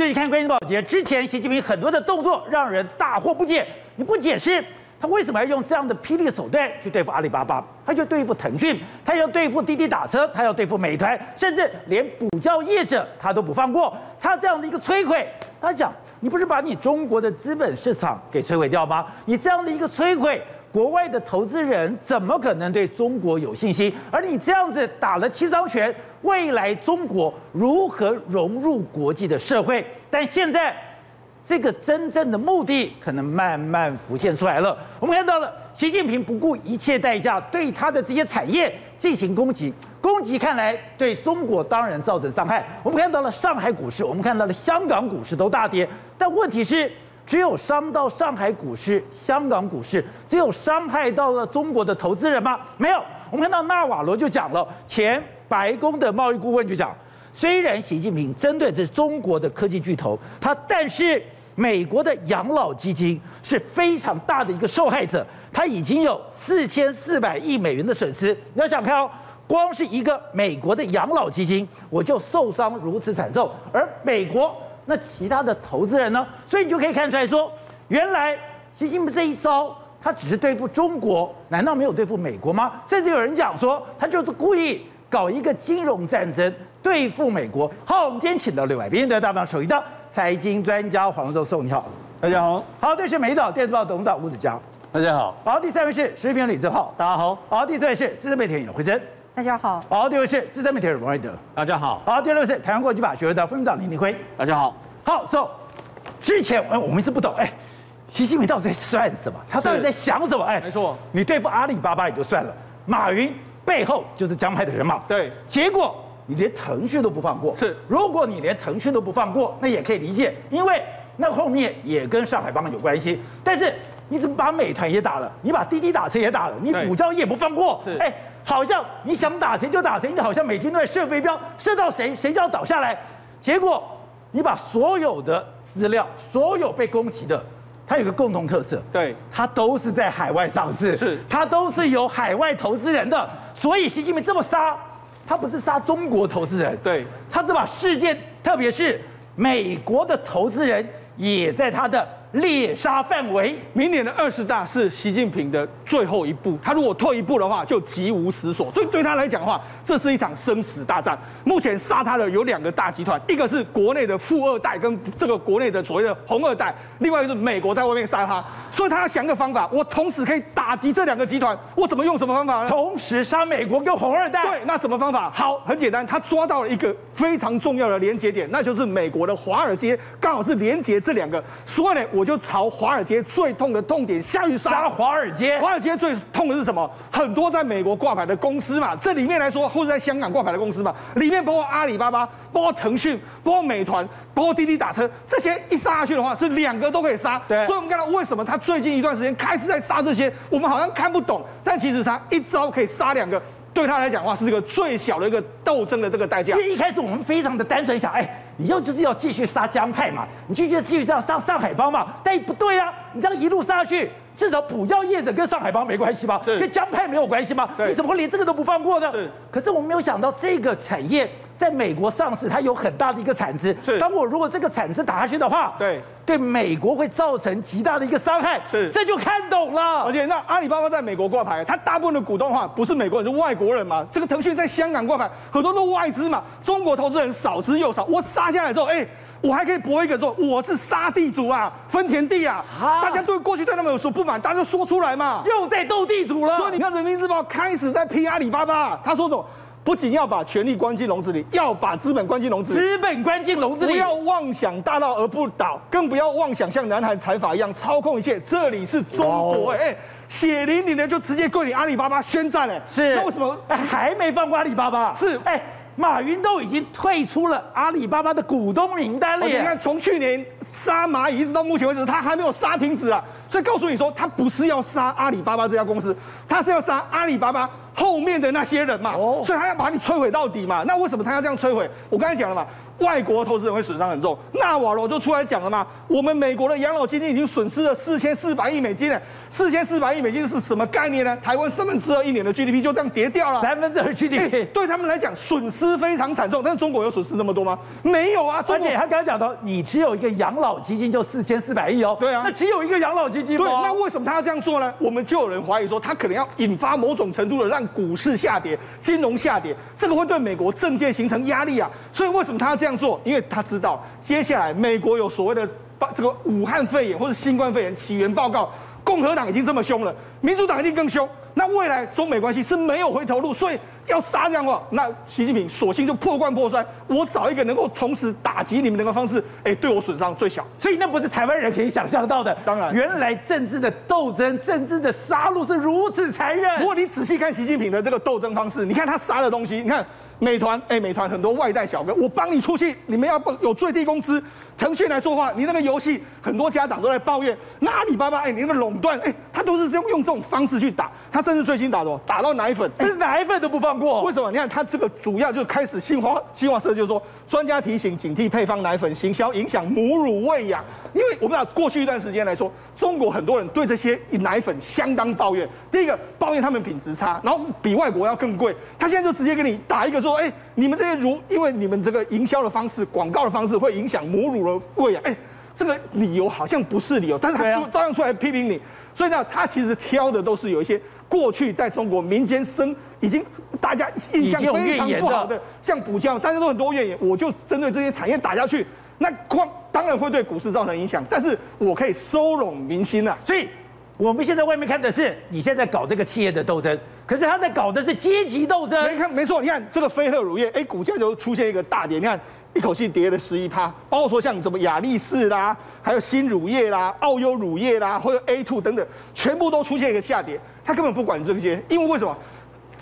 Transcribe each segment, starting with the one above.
最近看《关键报》节之前，习近平很多的动作让人大惑不解。你不解释他为什么要用这样的霹雳手段去对付阿里巴巴？他就对付腾讯，他要对付滴滴打车，他要对付美团，甚至连补教业者他都不放过。他这样的一个摧毁，他讲你不是把你中国的资本市场给摧毁掉吗？你这样的一个摧毁。国外的投资人怎么可能对中国有信心？而你这样子打了七伤拳，未来中国如何融入国际的社会？但现在这个真正的目的可能慢慢浮现出来了。我们看到了习近平不顾一切代价对他的这些产业进行攻击，攻击看来对中国当然造成伤害。我们看到了上海股市，我们看到了香港股市都大跌，但问题是。只有伤到上海股市、香港股市，只有伤害到了中国的投资人吗？没有。我们看到纳瓦罗就讲了，前白宫的贸易顾问就讲，虽然习近平针对这中国的科技巨头，他但是美国的养老基金是非常大的一个受害者，他已经有四千四百亿美元的损失。你要想看哦，光是一个美国的养老基金，我就受伤如此惨重，而美国。那其他的投资人呢？所以你就可以看出来说，原来习近平这一招，他只是对付中国，难道没有对付美国吗？甚至有人讲说，他就是故意搞一个金融战争对付美国。好，我们今天请到六位，今天的大方首一的财经专家黄教授，你好，大家好。好，这是美岛电子报董事长吴子江，大家好。好，第三位是时事评论李志浩，大家好。好，第四位是资深媒体人姚惠贞，大家好。好，第二位是资深媒体人王瑞德，大家好。好，第二位是台湾国际法学会的副院长林明辉，大家好。好，so 之前哎我们一直不懂，哎，习近平到底在算什么？他到底在想什么？哎，没错，你对付阿里巴巴也就算了，马云背后就是江派的人嘛，对，结果你连腾讯都不放过，是，如果你连腾讯都不放过，那也可以理解，因为那后面也跟上海帮有关系。但是你怎么把美团也打了？你把滴滴打车也打了？你补教业也不放过？是，哎，好像你想打谁就打谁，你好像每天都在射飞镖，射到谁谁就要倒下来，结果。你把所有的资料，所有被攻击的，它有个共同特色，对，它都是在海外上市，是，它都是有海外投资人的，所以习近平这么杀，他不是杀中国投资人，对，他是把世界，特别是美国的投资人也在他的。猎杀范围，明年的二十大是习近平的最后一步。他如果退一步的话，就极无死所。对，对他来讲的话，这是一场生死大战。目前杀他的有两个大集团，一个是国内的富二代跟这个国内的所谓的红二代，另外一个是美国在外面杀他。所以他要想个方法，我同时可以打击这两个集团，我怎么用什么方法呢？同时杀美国跟红二代。对，那什么方法？好，很简单，他抓到了一个非常重要的连接点，那就是美国的华尔街，刚好是连接这两个。所以呢，我就朝华尔街最痛的痛点下去杀。杀华尔街？华尔街最痛的是什么？很多在美国挂牌的公司嘛，这里面来说，或者在香港挂牌的公司嘛，里面包括阿里巴巴，包括腾讯，包括美团，包括滴滴打车，这些一杀下去的话，是两个都可以杀。对。所以我们看到为什么他最近一段时间开始在杀这些，我们好像看不懂，但其实他一招可以杀两个，对他来讲的话是这个最小的一个斗争的这个代价。因为一开始我们非常的单纯想，哎。你要就是要继续杀江派嘛，你继续继续这样杀上海帮嘛，但不对啊，你这样一路杀下去，至少补教业者跟上海帮没关系吧？跟江派没有关系吗？你怎么会连这个都不放过呢？是。可是我们没有想到这个产业在美国上市，它有很大的一个产值。当我如果这个产值打下去的话，对，对美国会造成极大的一个伤害。是。这就看懂了。而且那阿里巴巴在美国挂牌，它大部分的股东的话不是美国人，是外国人嘛。这个腾讯在香港挂牌，很多都外资嘛，中国投资人少之又少。我杀下来之后，哎。我还可以搏一个说，我是杀地主啊，分田地啊，大家对过去对他们有所不满，大家就说出来嘛，又在斗地主了。所以你看《人民日报》开始在批阿里巴巴，他说什么？不仅要把权力关进笼子里，要把资本关进笼子里。资本关进笼子里，不要妄想大到而不倒，更不要妄想像南韩财阀一样操控一切。这里是中国，哎，血淋淋的就直接跪你阿里巴巴宣战，了，是。那为什么还没放过阿里巴巴？是，哎。马云都已经退出了阿里巴巴的股东名单了。你看，从去年杀蚂蚁一直到目前为止，他还没有杀停止啊。所以告诉你说，他不是要杀阿里巴巴这家公司，他是要杀阿里巴巴后面的那些人嘛。哦。所以他要把你摧毁到底嘛。那为什么他要这样摧毁？我刚才讲了嘛，外国投资人会损伤很重。纳瓦罗就出来讲了嘛，我们美国的养老基金已经损失了四千四百亿美金了。四千四百亿美金是什么概念呢？台湾三分之二一年的 GDP 就这样跌掉了，三分之二 GDP，欸，对他们来讲损失非常惨重。但是中国有损失那么多吗？没有啊。而且他刚才讲到，你只有一个养老基金就四千四百亿哦。对啊，那只有一个养老基金吗？对，那为什么他要这样做呢？我们就有人怀疑说，他可能要引发某种程度的让股市下跌、金融下跌，这个会对美国政界形成压力啊。所以为什么他要这样做？因为他知道接下来美国有所谓的把这个武汉肺炎或者新冠肺炎起源报告。共和党已经这么凶了，民主党一定更凶。那未来中美关系是没有回头路，所以要杀这样的话，那习近平索性就破罐破摔，我找一个能够同时打击你们的方式，哎，对我损伤最小。所以那不是台湾人可以想象到的。当然，原来政治的斗争、政治的杀戮是如此残忍。如果你仔细看习近平的这个斗争方式，你看他杀的东西，你看美团，哎，美团很多外带小哥，我帮你出去，你们要有最低工资。腾讯来说话，你那个游戏很多家长都在抱怨，那阿里巴巴，哎，你那个垄断，哎，他都是这样用这种方式去打，他甚至最新打什么？打到奶粉，连奶粉都不放过。为什么？你看他这个主要就开始新华新华社就是说，专家提醒警惕配方奶粉行销影响母乳喂养，因为我们讲过去一段时间来说，中国很多人对这些奶粉相当抱怨。第一个抱怨他们品质差，然后比外国要更贵。他现在就直接给你打一个说，哎，你们这些乳，因为你们这个营销的方式、广告的方式会影响母乳。对呀，哎，这个理由好像不是理由，但是他照样出来批评你，所以呢，他其实挑的都是有一些过去在中国民间生已经大家印象非常不好的，像补教，大家都很多怨言，我就针对这些产业打下去，那光当然会对股市造成影响，但是我可以收拢民心啊，所以我们现在外面看的是你现在搞这个企业的斗争，可是他在搞的是阶级斗争，没看没错，你看这个飞鹤乳业，哎，股价就出现一个大跌，你看。一口气跌了十一趴，包括说像什么雅力士啦，还有新乳业啦、澳优乳业啦，或者 A two 等等，全部都出现一个下跌。他根本不管这些，因为为什么？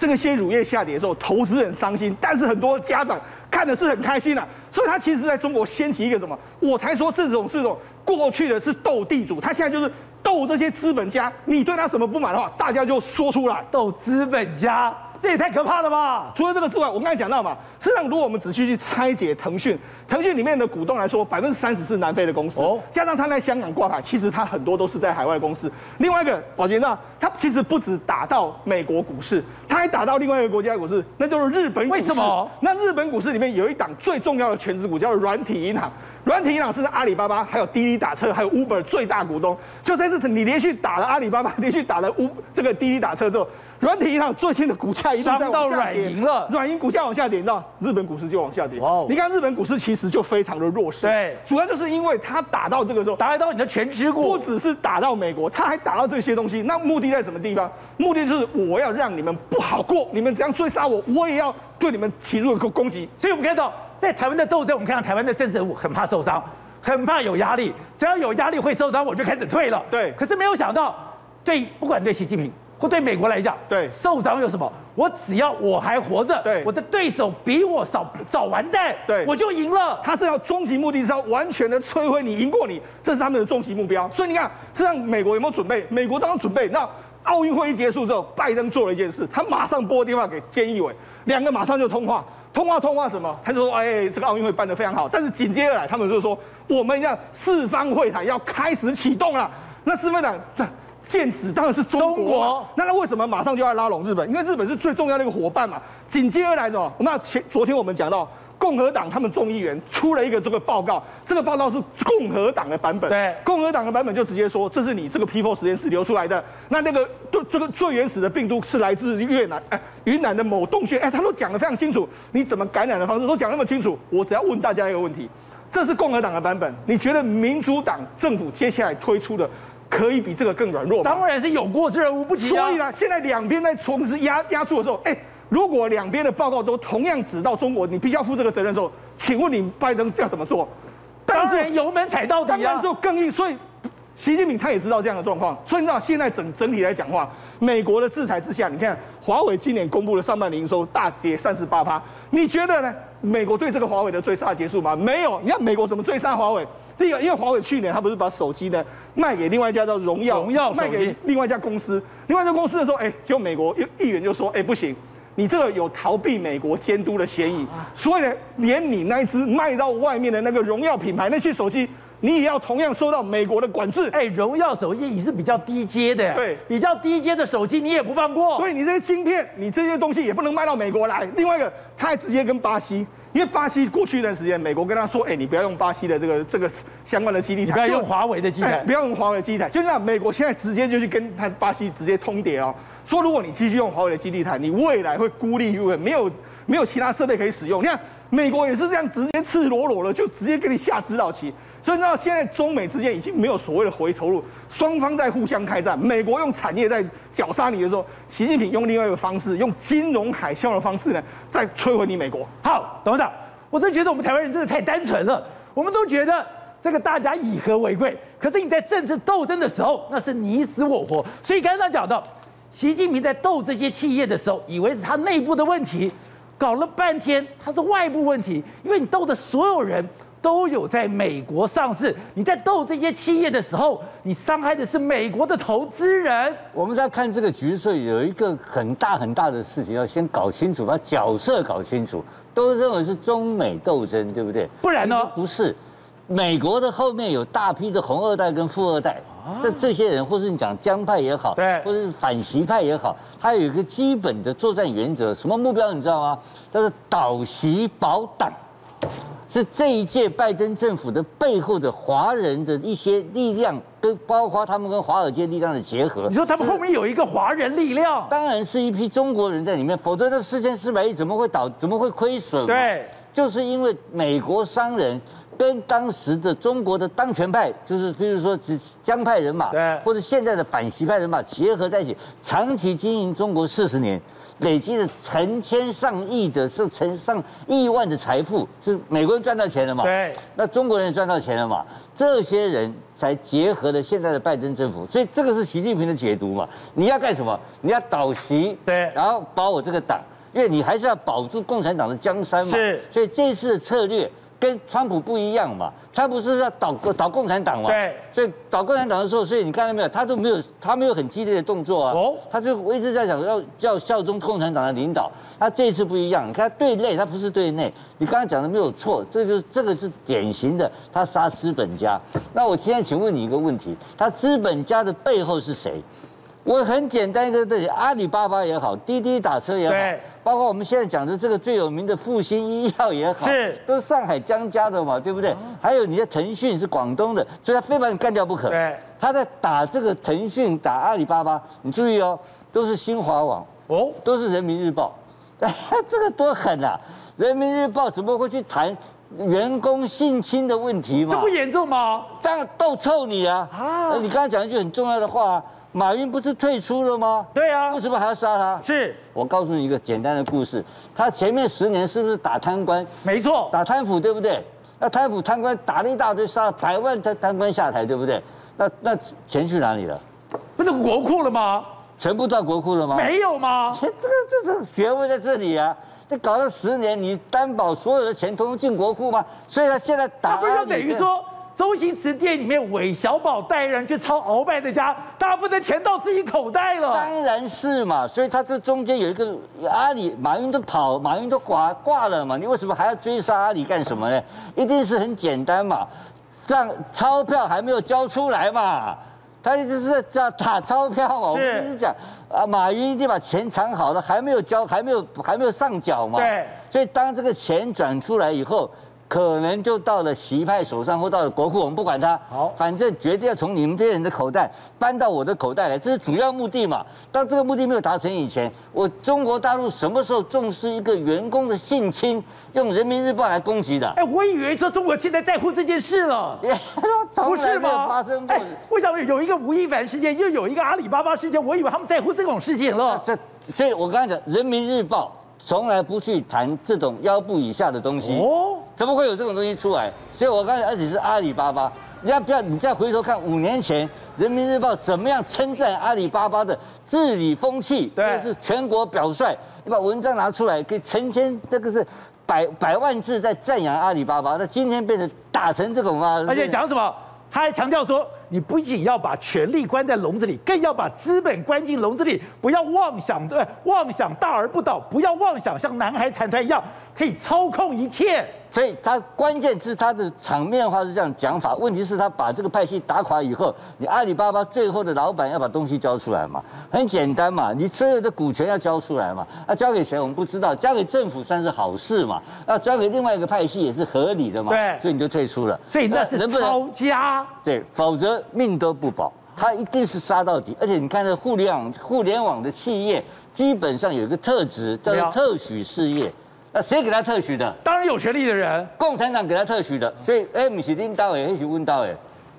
这个些乳业下跌的时候，投资人伤心，但是很多家长看的是很开心啊。所以他其实在中国掀起一个什么？我才说这种是种过去的是斗地主，他现在就是斗这些资本家。你对他什么不满的话，大家就说出来。斗资本家。这也太可怕了吧！除了这个之外，我刚才讲到嘛，实际上如果我们仔细去拆解腾讯，腾讯里面的股东来说，百分之三十是南非的公司，哦，加上他在香港挂牌，其实他很多都是在海外公司。另外一个，宝杰呢，他其实不止打到美国股市，他还打到另外一个国家的股市，那就是日本股市。为什么？那日本股市里面有一档最重要的全职股，叫做软体银行。软体银行是阿里巴巴、还有滴滴打车、还有 Uber 最大股东。就这次你连续打了阿里巴巴，连续打了 U 这个滴滴打车之后，软体银行最近的股价一直在往下跌。了，软银股价往下跌，你知道日本股市就往下跌。哦，你看日本股市其实就非常的弱势。对，主要就是因为它打到这个时候，打到你的权值股，不只是打到美国，它还打到这些东西。那目的在什么地方？目的就是我要让你们不好过，你们怎样追杀我，我也要对你们起入一个攻击。所以我们看到，在台湾的斗争，我们看到台湾的政治人物很怕受伤。很怕有压力，只要有压力会受伤，我就开始退了。对，可是没有想到，对，不管对习近平或对美国来讲，对，受伤有什么？我只要我还活着，对，我的对手比我少早完蛋，对，我就赢了。他是要终极目的是要完全的摧毁你，赢过你，这是他们的终极目标。所以你看，这让美国有没有准备？美国当然准备。那奥运会一结束之后，拜登做了一件事，他马上拨电话给菅义伟，两个马上就通话。通话通话什么？他就说：“哎，这个奥运会办得非常好。”但是紧接着来，他们就说：“我们要四方会谈要开始启动了。”那四方会谈这剑指当然是中国。中国那他为什么马上就要拉拢日本？因为日本是最重要的一个伙伴嘛。紧接而来什么？那前昨天我们讲到。共和党他们众议员出了一个这个报告，这个报告是共和党的版本。对，共和党的版本就直接说，这是你这个 P4 实验室流出来的。那那个对这个最原始的病毒是来自越南，哎，云南的某洞穴，哎，他都讲得非常清楚，你怎么感染的方式都讲那么清楚。我只要问大家一个问题，这是共和党的版本，你觉得民主党政府接下来推出的可以比这个更软弱吗？当然是有过之而无不及啊。所以呢，现在两边在同时压压住的时候，哎。如果两边的报告都同样指到中国，你必须要负这个责任的时候，请问你拜登要怎么做？当然油门踩到底啊！当然就更硬。所以习近平他也知道这样的状况，所以你知道现在整整体来讲话，美国的制裁之下，你看华为今年公布了上半年营收大跌三十八趴，你觉得呢？美国对这个华为的追杀结束吗？没有。你看美国怎么追杀华为？第一个，因为华为去年他不是把手机呢卖给另外一家叫荣耀，荣耀卖给另外一家公司，另外一家公司的时候，哎，结果美国议员就说，哎，不行。你这个有逃避美国监督的嫌疑，所以呢，连你那一支卖到外面的那个荣耀品牌那些手机，你也要同样受到美国的管制。哎，荣耀手机你是比较低阶的，对，比较低阶的手机你也不放过。所以你这些晶片，你这些东西也不能卖到美国来。另外一个，他还直接跟巴西，因为巴西过去一段时间，美国跟他说，哎，你不要用巴西的这个这个相关的基地台，不要用华为的基地台，不要用华为基地台。就这样，美国现在直接就去跟他巴西直接通牒哦，说如果你继续用华为的基地台，你未来会孤立无援，没有没有其他设备可以使用。你看。美国也是这样，直接赤裸裸的就直接给你下指导棋，所以你知道现在中美之间已经没有所谓的回头路，双方在互相开战。美国用产业在绞杀你的时候，习近平用另外一个方式，用金融海啸的方式呢，在摧毁你美国。好，董事长，我真觉得我们台湾人真的太单纯了，我们都觉得这个大家以和为贵，可是你在政治斗争的时候，那是你死我活。所以刚刚讲到，习近平在斗这些企业的时候，以为是他内部的问题。搞了半天，它是外部问题，因为你斗的所有人都有在美国上市，你在斗这些企业的时候，你伤害的是美国的投资人。我们在看这个局势，有一个很大很大的事情要先搞清楚，把角色搞清楚。都认为是中美斗争，对不对？不然呢？不是，美国的后面有大批的红二代跟富二代。那这些人，或是你讲江派也好，对，或者是反习派也好，他有一个基本的作战原则，什么目标你知道吗？叫做倒习保党，是这一届拜登政府的背后的华人的一些力量，跟包括他们跟华尔街力量的结合。你说他们后面有一个华人力量？当然是一批中国人在里面，否则这四千四百亿怎么会倒，怎么会亏损？对，就是因为美国商人。跟当时的中国的当权派，就是比如说江派人马，对，或者现在的反习派人马结合在一起，长期经营中国四十年，累积了成千上亿的，是成上亿万的财富，是美国人赚到钱了嘛？对，那中国人也赚到钱了嘛？这些人才结合了现在的拜登政府，所以这个是习近平的解读嘛？你要干什么？你要倒习，对，然后保我这个党，因为你还是要保住共产党的江山嘛。是，所以这次的策略。跟川普不一样嘛，川普是要倒倒共产党嘛，对，所以倒共产党的时候，所以你看到没有，他都没有他没有很激烈的动作啊，哦，他就一直在讲要要效忠共产党的领导，他这一次不一样，你看对内他不是对内，你刚刚讲的没有错，这就是这个是典型的他杀资本家。那我现在请问你一个问题，他资本家的背后是谁？我很简单一个问题，阿里巴巴也好，滴滴打车也好。包括我们现在讲的这个最有名的复兴医药也好，是都是上海江家的嘛，对不对？还有你的腾讯是广东的，所以他非把你干掉不可。对，他在打这个腾讯，打阿里巴巴，你注意哦，都是新华网哦，都是人民日报，这个多狠啊！人民日报怎么会去谈员工性侵的问题嘛？这不严重吗？当然逗臭你啊！啊，你刚才讲一句很重要的话。马云不是退出了吗？对啊，为什么还要杀他？是我告诉你一个简单的故事，他前面十年是不是打贪官？没错，打贪腐，对不对？那贪腐贪官打了一大堆，杀了百万贪贪官下台，对不对？那那钱去哪里了？不是国库了吗？全部到国库了吗？没有吗？钱这个这是学问在这里啊！这搞了十年，你担保所有的钱通通进国库吗？所以他现在打，不就等于说？周星驰电影里面，韦小宝带人去抄鳌拜的家，大部分的钱到自己口袋了。当然是嘛，所以他这中间有一个阿里，马云都跑，马云都挂挂了嘛，你为什么还要追杀阿里干什么呢？一定是很简单嘛，账钞票还没有交出来嘛，他一直是叫打钞票嘛。我们一直讲啊，马云一定把钱藏好了，还没有交，还没有还没有上缴嘛。对，所以当这个钱转出来以后。可能就到了习派手上，或到了国库，我们不管他，好，反正决定要从你们这些人的口袋搬到我的口袋来，这是主要目的嘛。当这个目的没有达成以前，我中国大陆什么时候重视一个员工的性侵，用人民日报来攻击的？哎，我以为说中国现在在乎这件事了，不是吗？发生过，为什么有一个吴亦凡事件，又有一个阿里巴巴事件？我以为他们在乎这种事情了。这，所以我刚才讲，人民日报从来不去谈这种腰部以下的东西。哦。怎么会有这种东西出来？所以我刚才，而且是阿里巴巴，你要不要？你再回头看五年前《人民日报》怎么样称赞阿里巴巴的治理风气，对，是全国表率。你把文章拿出来，给成千，这个是百百万字在赞扬阿里巴巴。那今天变成打成这种啊！而且讲什么？他还强调说，你不仅要把权力关在笼子里，更要把资本关进笼子里，不要妄想对，妄想大而不倒，不要妄想像南海惨团一样。可以操控一切。所以他关键是他的场面话是这样讲法，问题是他把这个派系打垮以后，你阿里巴巴最后的老板要把东西交出来嘛？很简单嘛，你所有的股权要交出来嘛？那交给谁我们不知道，交给政府算是好事嘛？那交给另外一个派系也是合理的嘛？对，所以你就退出了。所以那是抄家。对，否则命都不保，他一定是杀到底。而且你看这互联网互联网的企业，基本上有一个特质叫做特许事业。那谁给他特许的？当然有权利的人，共产党给他特许的。所以，哎，不是领导哎，还是问到哎，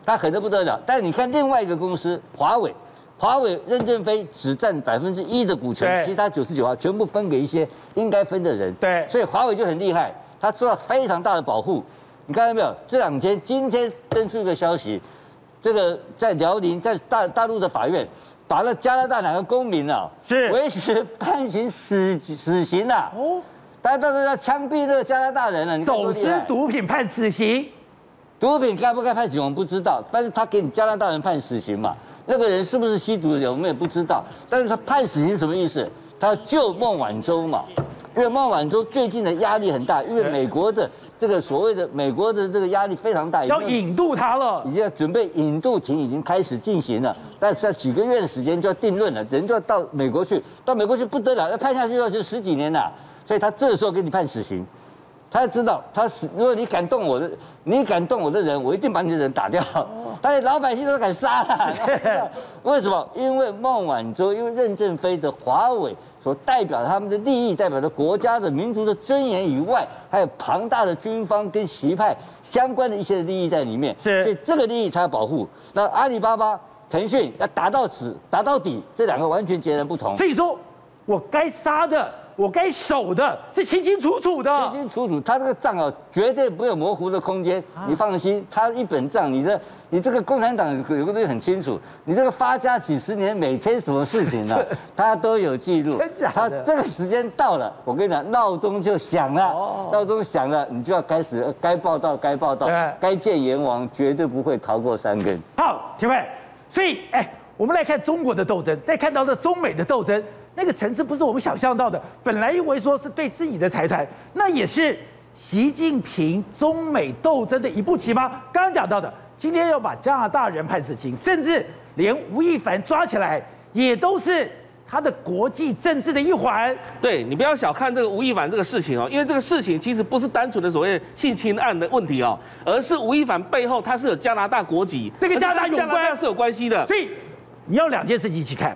他狠得不得了。但是你看另外一个公司华为，华为任正非只占百分之一的股权，其他九十九号全部分给一些应该分的人。对，所以华为就很厉害，他做到非常大的保护。你看到没有？这两天今天登出一个消息，这个在辽宁，在大大陆的法院，把那加拿大两个公民啊，是维持判刑死死刑了、啊。哦。大家都知道枪毙那个加拿大人了，你走私毒品判死刑，毒品该不该判刑我们不知道，但是他给你加拿大人判死刑嘛？那个人是不是吸毒的人我们也不知道，但是他判死刑什么意思？他要救孟晚舟嘛？因为孟晚舟最近的压力很大，因为美国的这个所谓的美国的这个压力非常大，要引渡他了，已经要准备引渡庭已经开始进行了，但是要几个月的时间就要定论了，人就要到美国去，到美国去不得了，要判下去要就十几年了。所以他这个时候给你判死刑，他知道他死，如果你敢动我的，你敢动我的人，我一定把你的人打掉。但是老百姓都敢杀他，为什么？因为孟晚舟，因为任正非的华为所代表他们的利益，代表着国家的民族的尊严以外，还有庞大的军方跟习派相关的一些利益在里面。是，所以这个利益他要保护。那阿里巴巴、腾讯要打到死、打到底，这两个完全截然不同。所以说我该杀的。我该守的是清清楚楚的，清清楚楚。他这个账啊，绝对没有模糊的空间。你放心，他一本账，你的你这个共产党有个东西很清楚，你这个发家几十年，每天什么事情呢、啊，他都有记录。他这个时间到了，我跟你讲，闹钟就响了，闹钟响了，你就要开始该报道该报道，该见阎王，绝对不会逃过三根。好，廷辉，所以哎，我们来看中国的斗争，再看到这中美的斗争。那个层次不是我们想象到的。本来以为说是对自己的财产，那也是习近平中美斗争的一步棋吗？刚刚讲到的，今天要把加拿大人判死刑，甚至连吴亦凡抓起来，也都是他的国际政治的一环。对，你不要小看这个吴亦凡这个事情哦，因为这个事情其实不是单纯的所谓性侵案的问题哦，而是吴亦凡背后他是有加拿大国籍，这个加拿大有关是有关系的。所以你要两件事情一起看。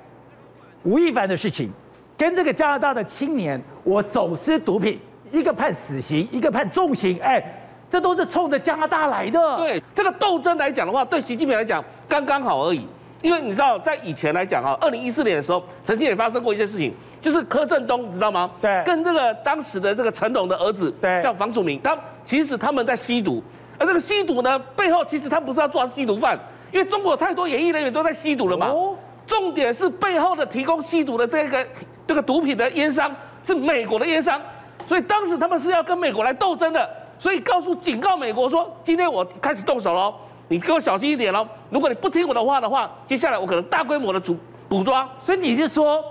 吴亦凡的事情，跟这个加拿大的青年，我走私毒品，一个判死刑，一个判重刑，哎，这都是冲着加拿大来的。对这个斗争来讲的话，对习近平来讲刚刚好而已。因为你知道，在以前来讲啊，二零一四年的时候，曾经也发生过一些事情，就是柯震东，你知道吗？对，跟这个当时的这个成龙的儿子，对，叫房祖名，他其实他们在吸毒，而这个吸毒呢，背后其实他不是要抓吸毒犯，因为中国太多演艺人员都在吸毒了嘛。哦重点是背后的提供吸毒的这个这个毒品的烟商是美国的烟商，所以当时他们是要跟美国来斗争的，所以告诉警告美国说，今天我开始动手喽，你给我小心一点喽，如果你不听我的话的话，接下来我可能大规模的捕捕抓。所以你是说，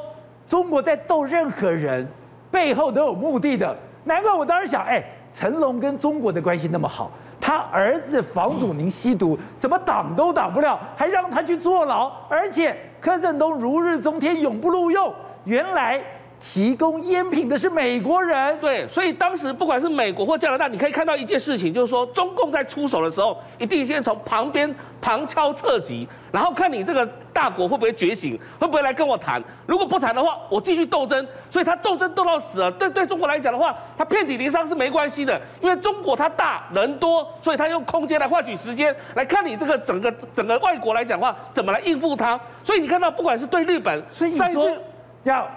中国在斗任何人背后都有目的的？难怪我当时想，哎，成龙跟中国的关系那么好。他儿子房祖名吸毒，怎么挡都挡不了，还让他去坐牢，而且柯震东如日中天，永不录用。原来。提供烟品的是美国人，对，所以当时不管是美国或加拿大，你可以看到一件事情，就是说中共在出手的时候，一定先从旁边旁敲侧击，然后看你这个大国会不会觉醒，会不会来跟我谈。如果不谈的话，我继续斗争。所以他斗争斗到死了。对对中国来讲的话，他遍体鳞伤是没关系的，因为中国它大人多，所以他用空间来换取时间，来看你这个整个整个外国来讲的话，怎么来应付他。所以你看到，不管是对日本，所以上一次要。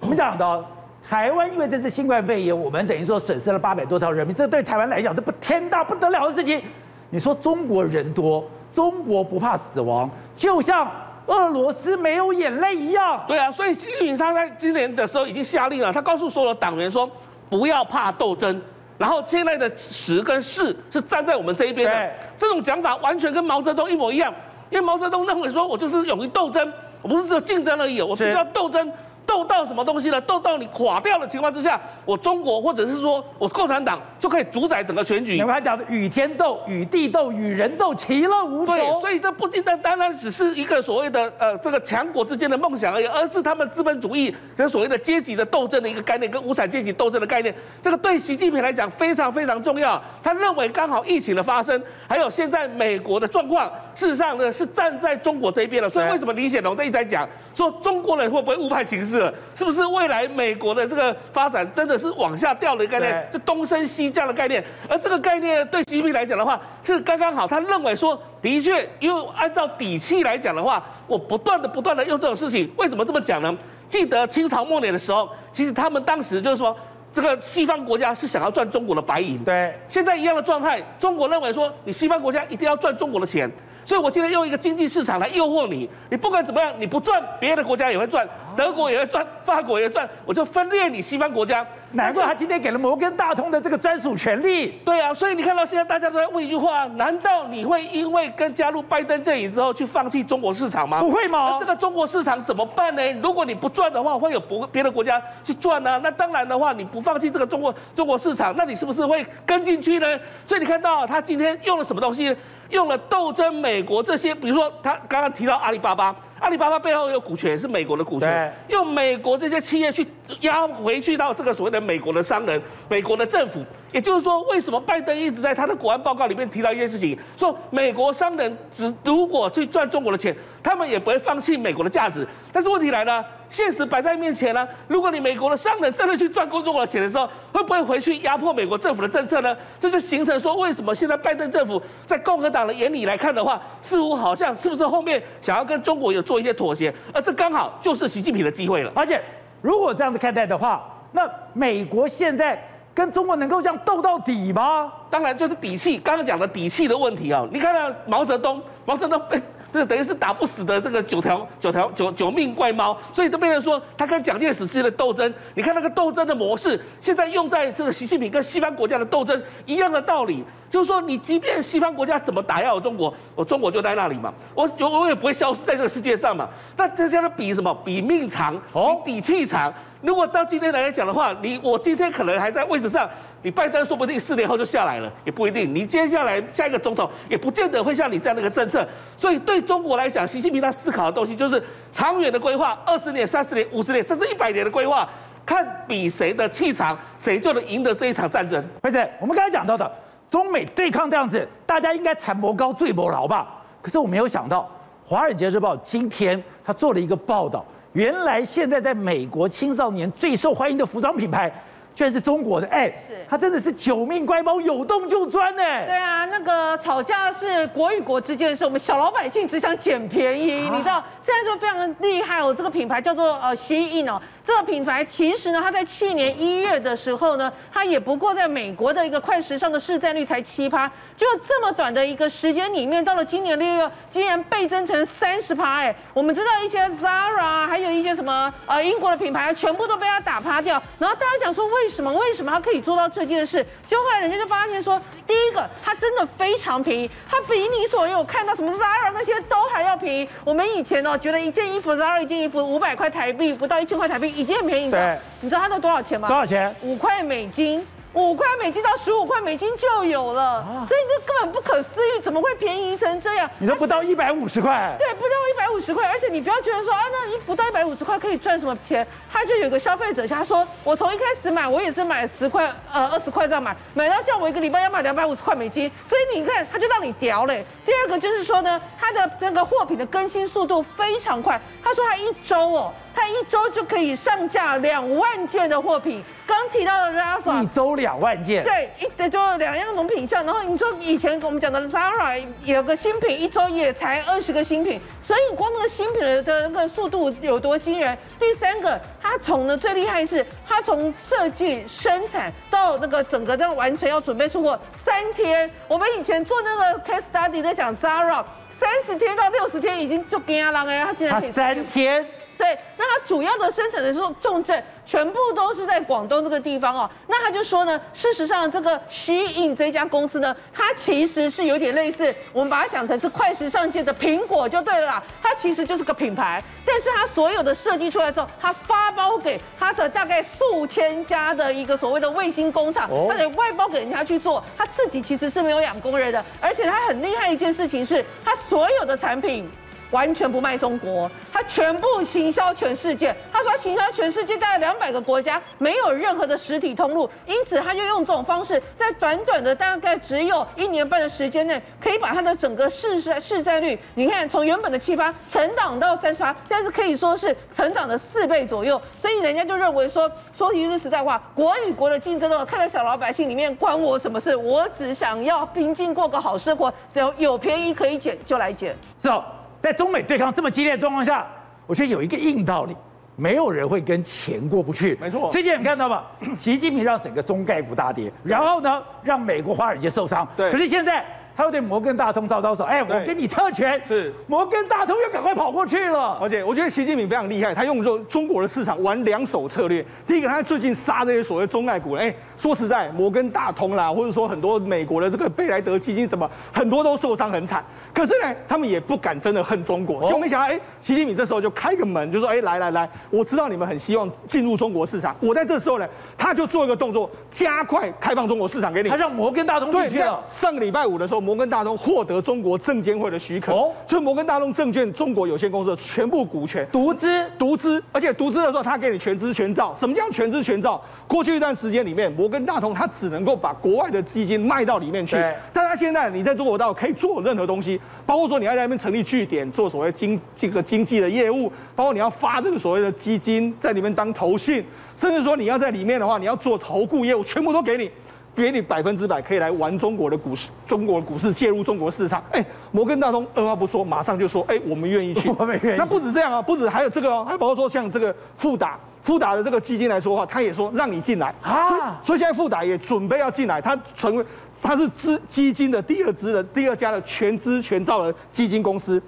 我们讲的台湾，因为这次新冠肺炎，我们等于说损失了八百多条人命，这对台湾来讲，这不天大不得了的事情。你说中国人多，中国不怕死亡，就像俄罗斯没有眼泪一样。对啊，所以习近平他在今年的时候已经下令了，他告诉所有的党员说，不要怕斗争，然后现在的时跟势是站在我们这一边的。这种讲法完全跟毛泽东一模一样，因为毛泽东认为说，我就是勇于斗争，我不是只有竞争而已，我必须要斗争。斗到什么东西呢？斗到你垮掉的情况之下，我中国或者是说我共产党就可以主宰整个全局。你们还讲的与天斗、与地斗、与人斗，其乐无穷。对，所以这不仅单单单只是一个所谓的呃这个强国之间的梦想而已，而是他们资本主义这所谓的阶级的斗争的一个概念，跟无产阶级斗争的概念。这个对习近平来讲非常非常重要。他认为刚好疫情的发生，还有现在美国的状况，事实上呢是站在中国这一边的。所以为什么李显龙在一直在讲说中国人会不会误判形势了？是不是未来美国的这个发展真的是往下掉的概念，就东升西降的概念？而这个概念对习近平来讲的话，是刚刚好。他认为说，的确，因为按照底气来讲的话，我不断的不断的用这种事情，为什么这么讲呢？记得清朝末年的时候，其实他们当时就是说，这个西方国家是想要赚中国的白银。对，现在一样的状态，中国认为说，你西方国家一定要赚中国的钱。所以，我今天用一个经济市场来诱惑你，你不管怎么样，你不赚，别的国家也会赚，德国也会赚，法国也会赚，我就分裂你西方国家。难怪他今天给了摩根大通的这个专属权利。对啊，所以你看到现在大家都在问一句话：难道你会因为跟加入拜登阵营之后去放弃中国市场吗？不会吗？这个中国市场怎么办呢？如果你不赚的话，会有别别的国家去赚呢、啊？那当然的话，你不放弃这个中国中国市场，那你是不是会跟进去呢？所以你看到他今天用了什么东西？用了斗争美国这些，比如说他刚刚提到阿里巴巴，阿里巴巴背后有股权是美国的股权，用美国这些企业去压回去到这个所谓的美国的商人、美国的政府。也就是说，为什么拜登一直在他的国安报告里面提到一件事情，说美国商人只如果去赚中国的钱，他们也不会放弃美国的价值。但是问题来了。现实摆在面前呢、啊，如果你美国的商人真的去赚过中国的钱的时候，会不会回去压迫美国政府的政策呢？这就形成说，为什么现在拜登政府在共和党的眼里来看的话，似乎好像是不是后面想要跟中国有做一些妥协？而这刚好就是习近平的机会了。而且，如果这样子看待的话，那美国现在跟中国能够这样斗到底吗？当然就是底气，刚刚讲的底气的问题啊。你看到毛泽东，毛泽东被。这等于是打不死的这个九条九条九九命怪猫，所以都变成说他跟蒋介石之间的斗争。你看那个斗争的模式，现在用在这个习近平跟西方国家的斗争一样的道理，就是说你即便西方国家怎么打压我中国，我中国就在那里嘛，我我我也不会消失在这个世界上嘛。那这叫做比什么？比命长，比底气长。如果到今天来讲的话，你我今天可能还在位置上。你拜登说不定四年后就下来了，也不一定。你接下来下一个总统也不见得会像你这样的一个政策。所以对中国来讲，习近平他思考的东西就是长远的规划，二十年、三十年、五十年，甚至一百年的规划，看比谁的气场，谁就能赢得这一场战争。而且我们刚才讲到的中美对抗这样子，大家应该残谋高坠谋牢吧？可是我没有想到，《华尔街日报》今天他做了一个报道，原来现在在美国青少年最受欢迎的服装品牌。居然是中国的，哎、欸，是，他真的是九命乖猫，有洞就钻呢。对啊，那个吵架是国与国之间的事，我们小老百姓只想捡便宜，啊、你知道，现在就非常厉害哦。这个品牌叫做呃 SHEIN 哦，这个品牌其实呢，它在去年一月的时候呢，它也不过在美国的一个快时尚的市占率才七趴，就这么短的一个时间里面，到了今年六月，竟然倍增成三十趴，哎，我们知道一些 Zara，还有一些什么呃英国的品牌，全部都被它打趴掉，然后大家讲说为。为什么？为什么他可以做到这件事？结果后来人家就发现说，第一个，它真的非常便宜，它比你所有看到什么 Zara 那些都还要便宜。我们以前哦，觉得一件衣服 Zara 一件衣服五百块台币，不到一千块台币，已经很便宜了。对，你知道它都多少钱吗？多少钱？五块美金。五块美金到十五块美金就有了，所以这根本不可思议，怎么会便宜成这样？你说不到一百五十块？对，不到一百五十块，而且你不要觉得说啊，那一不到一百五十块可以赚什么钱？他就有个消费者，他说我从一开始买，我也是买十块呃二十块这样买，买到像我一个礼拜要买两百五十块美金，所以你看他就让你屌嘞。第二个就是说呢，他的这个货品的更新速度非常快，他说他一周哦。他一周就可以上架两万件的货品。刚提到的 Zara，一周两万件，对，一就两样种品项。然后你说以前我们讲的 Zara 有个新品，一周也才二十个新品，所以光那个新品的那个速度有多惊人？第三个，他从呢最厉害是，他从设计、生产到那个整个这样完成要准备出货三天。我们以前做那个 case study 在讲 Zara，三十天到六十天已经就惊人了，他竟然可以三天。对，那它主要的生产的重重镇全部都是在广东这个地方哦。那他就说呢，事实上这个 SHEIN 这家公司呢，它其实是有点类似，我们把它想成是快时尚界的苹果就对了啦。它其实就是个品牌，但是它所有的设计出来之后，它发包给它的大概数千家的一个所谓的卫星工厂，它得外包给人家去做，它自己其实是没有养工人的，而且它很厉害一件事情是，它所有的产品。完全不卖中国，他全部行销全世界。他说他行销全世界大概两百个国家，没有任何的实体通路，因此他就用这种方式，在短短的大概只有一年半的时间内，可以把他的整个市市市占率，你看从原本的七八成长到三十八，现在是可以说是成长的四倍左右。所以人家就认为说，说句实在话，国与国的竞争呢，看在小老百姓里面，关我什么事？我只想要平静过个好生活，只要有便宜可以捡就来捡。走。在中美对抗这么激烈的状况下，我觉得有一个硬道理，没有人会跟钱过不去。没错，之前你看到吧？习近平让整个中概股大跌，然后呢，让美国华尔街受伤。对，可是现在。他又对摩根大通招招手，哎，我给你特权，是摩根大通又赶快跑过去了。而且我觉得习近平非常厉害，他用中中国的市场玩两手策略。第一个，他最近杀这些所谓中概股，哎，说实在，摩根大通啦，或者说很多美国的这个贝莱德基金，怎么很多都受伤很惨。可是呢，他们也不敢真的恨中国，就没想到，哎，习近平这时候就开个门，就说，哎，来来来，我知道你们很希望进入中国市场，我在这时候呢，他就做一个动作，加快开放中国市场给你。他让摩根大通进去了。上个礼拜五的时候，摩根大通获。得中国证监会的许可，哦，就是摩根大通证券中国有限公司的全部股权独资，独资，而且独资的时候，他给你全资全照。什么叫全资全照？过去一段时间里面，摩根大通它只能够把国外的基金卖到里面去，但它现在你在中国大陆可以做任何东西，包括说你要在那边成立据点，做所谓经这个经济的业务，包括你要发这个所谓的基金在里面当投信，甚至说你要在里面的话，你要做投顾业务，全部都给你。给你百分之百可以来玩中国的股市，中国的股市介入中国市场。哎，摩根大通二话不说，马上就说，哎，我们愿意去。我们愿意。那不止这样啊，不止还有这个哦，还包括说像这个富达，富达的这个基金来说的话，他也说让你进来啊。所以，现在富达也准备要进来，他成为他是资基金的第二支的第二家的全资全造的基金公司。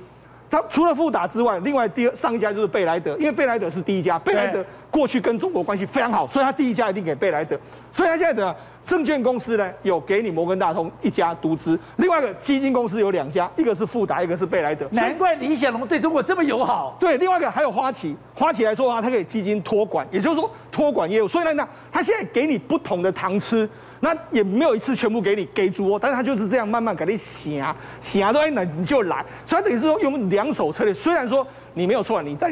他除了富达之外，另外第二上一家就是贝莱德，因为贝莱德是第一家，贝莱德过去跟中国关系非常好，所以他第一家一定给贝莱德。所以他现在的证券公司呢，有给你摩根大通一家独资，另外一个基金公司有两家，一个是富达，一个是贝莱德。难怪李显龙对中国这么友好。对，另外一个还有花旗，花旗来说的话，它可以基金托管，也就是说托管业务。所以呢，那他现在给你不同的糖吃。那也没有一次全部给你给足哦，但是他就是这样慢慢给你洗啊洗啊，都哎那你就来，所以他等于是说用两手策略。虽然说你没有错，你在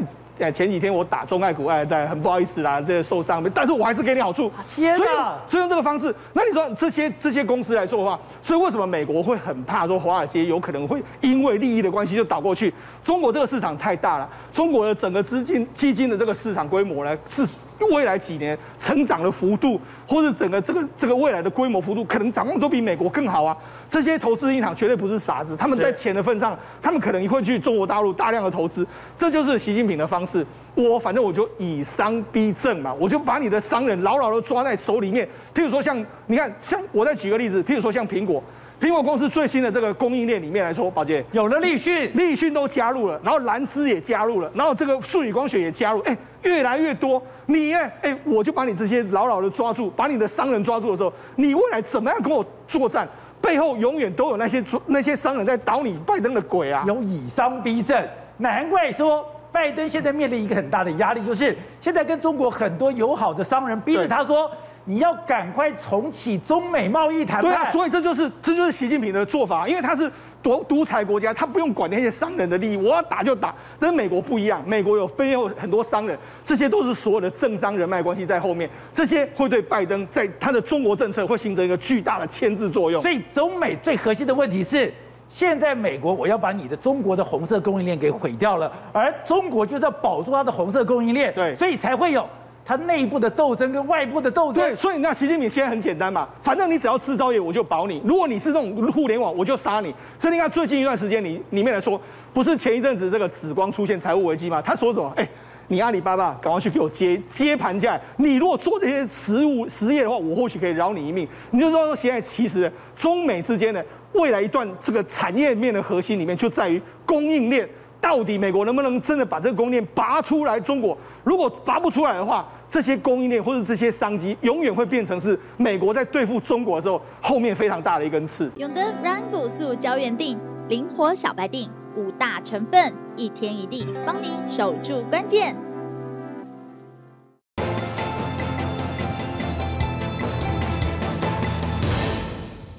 前几天我打中概股哎，对，很不好意思啦，这个受伤，但是我还是给你好处。天哪！所以所以用这个方式，那你说这些这些公司来说的话，所以为什么美国会很怕说华尔街有可能会因为利益的关系就倒过去？中国这个市场太大了，中国的整个资金基金的这个市场规模呢是。未来几年成长的幅度，或者整个这个这个未来的规模幅度，可能展望都比美国更好啊！这些投资银行绝对不是傻子，他们在钱的份上，他们可能会去中国大陆大量的投资。这就是习近平的方式。我反正我就以商逼政嘛，我就把你的商人牢牢的抓在手里面。譬如说像你看，像我再举个例子，譬如说像苹果。苹果公司最新的这个供应链里面来说，宝杰有了立讯，立讯都加入了，然后蓝思也加入了，然后这个舜宇光学也加入，哎，越来越多。你哎，哎，我就把你这些牢牢的抓住，把你的商人抓住的时候，你未来怎么样跟我作战？背后永远都有那些那些商人在捣你拜登的鬼啊！有以商逼政，难怪说拜登现在面临一个很大的压力，就是现在跟中国很多友好的商人逼着他说。你要赶快重启中美贸易谈判。对啊，所以这就是这就是习近平的做法，因为他是独独裁国家，他不用管那些商人的利益，我要打就打。但是美国不一样，美国有背后很多商人，这些都是所有的政商人脉关系在后面，这些会对拜登在他的中国政策会形成一个巨大的牵制作用。所以中美最核心的问题是，现在美国我要把你的中国的红色供应链给毁掉了，而中国就是要保住它的红色供应链，对，所以才会有。它内部的斗争跟外部的斗争，对，所以那习近平现在很简单嘛，反正你只要制造业，我就保你；如果你是那种互联网，我就杀你。所以你看最近一段时间里里面来说，不是前一阵子这个紫光出现财务危机吗？他说什么？哎，你阿里巴巴赶快去给我接接盘价。你如果做这些实物实业的话，我或许可以饶你一命。你就说说现在其实中美之间的未来一段这个产业面的核心里面，就在于供应链。到底美国能不能真的把这个供应链拔出来？中国如果拔不出来的话，这些供应链或者这些商机，永远会变成是美国在对付中国的时候后面非常大的一根刺。永德软骨素胶原定，灵活小白定，五大成分，一天一地，帮你守住关键。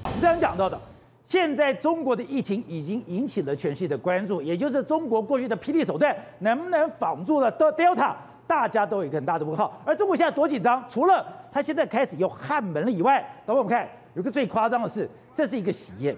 我们刚刚讲到的。现在中国的疫情已经引起了全世界的关注，也就是中国过去的霹雳手段能不能防住了 Delta，大家都有一个很大的问号。而中国现在多紧张？除了他现在开始又汉门了以外，等会我们看有个最夸张的是，这是一个喜宴，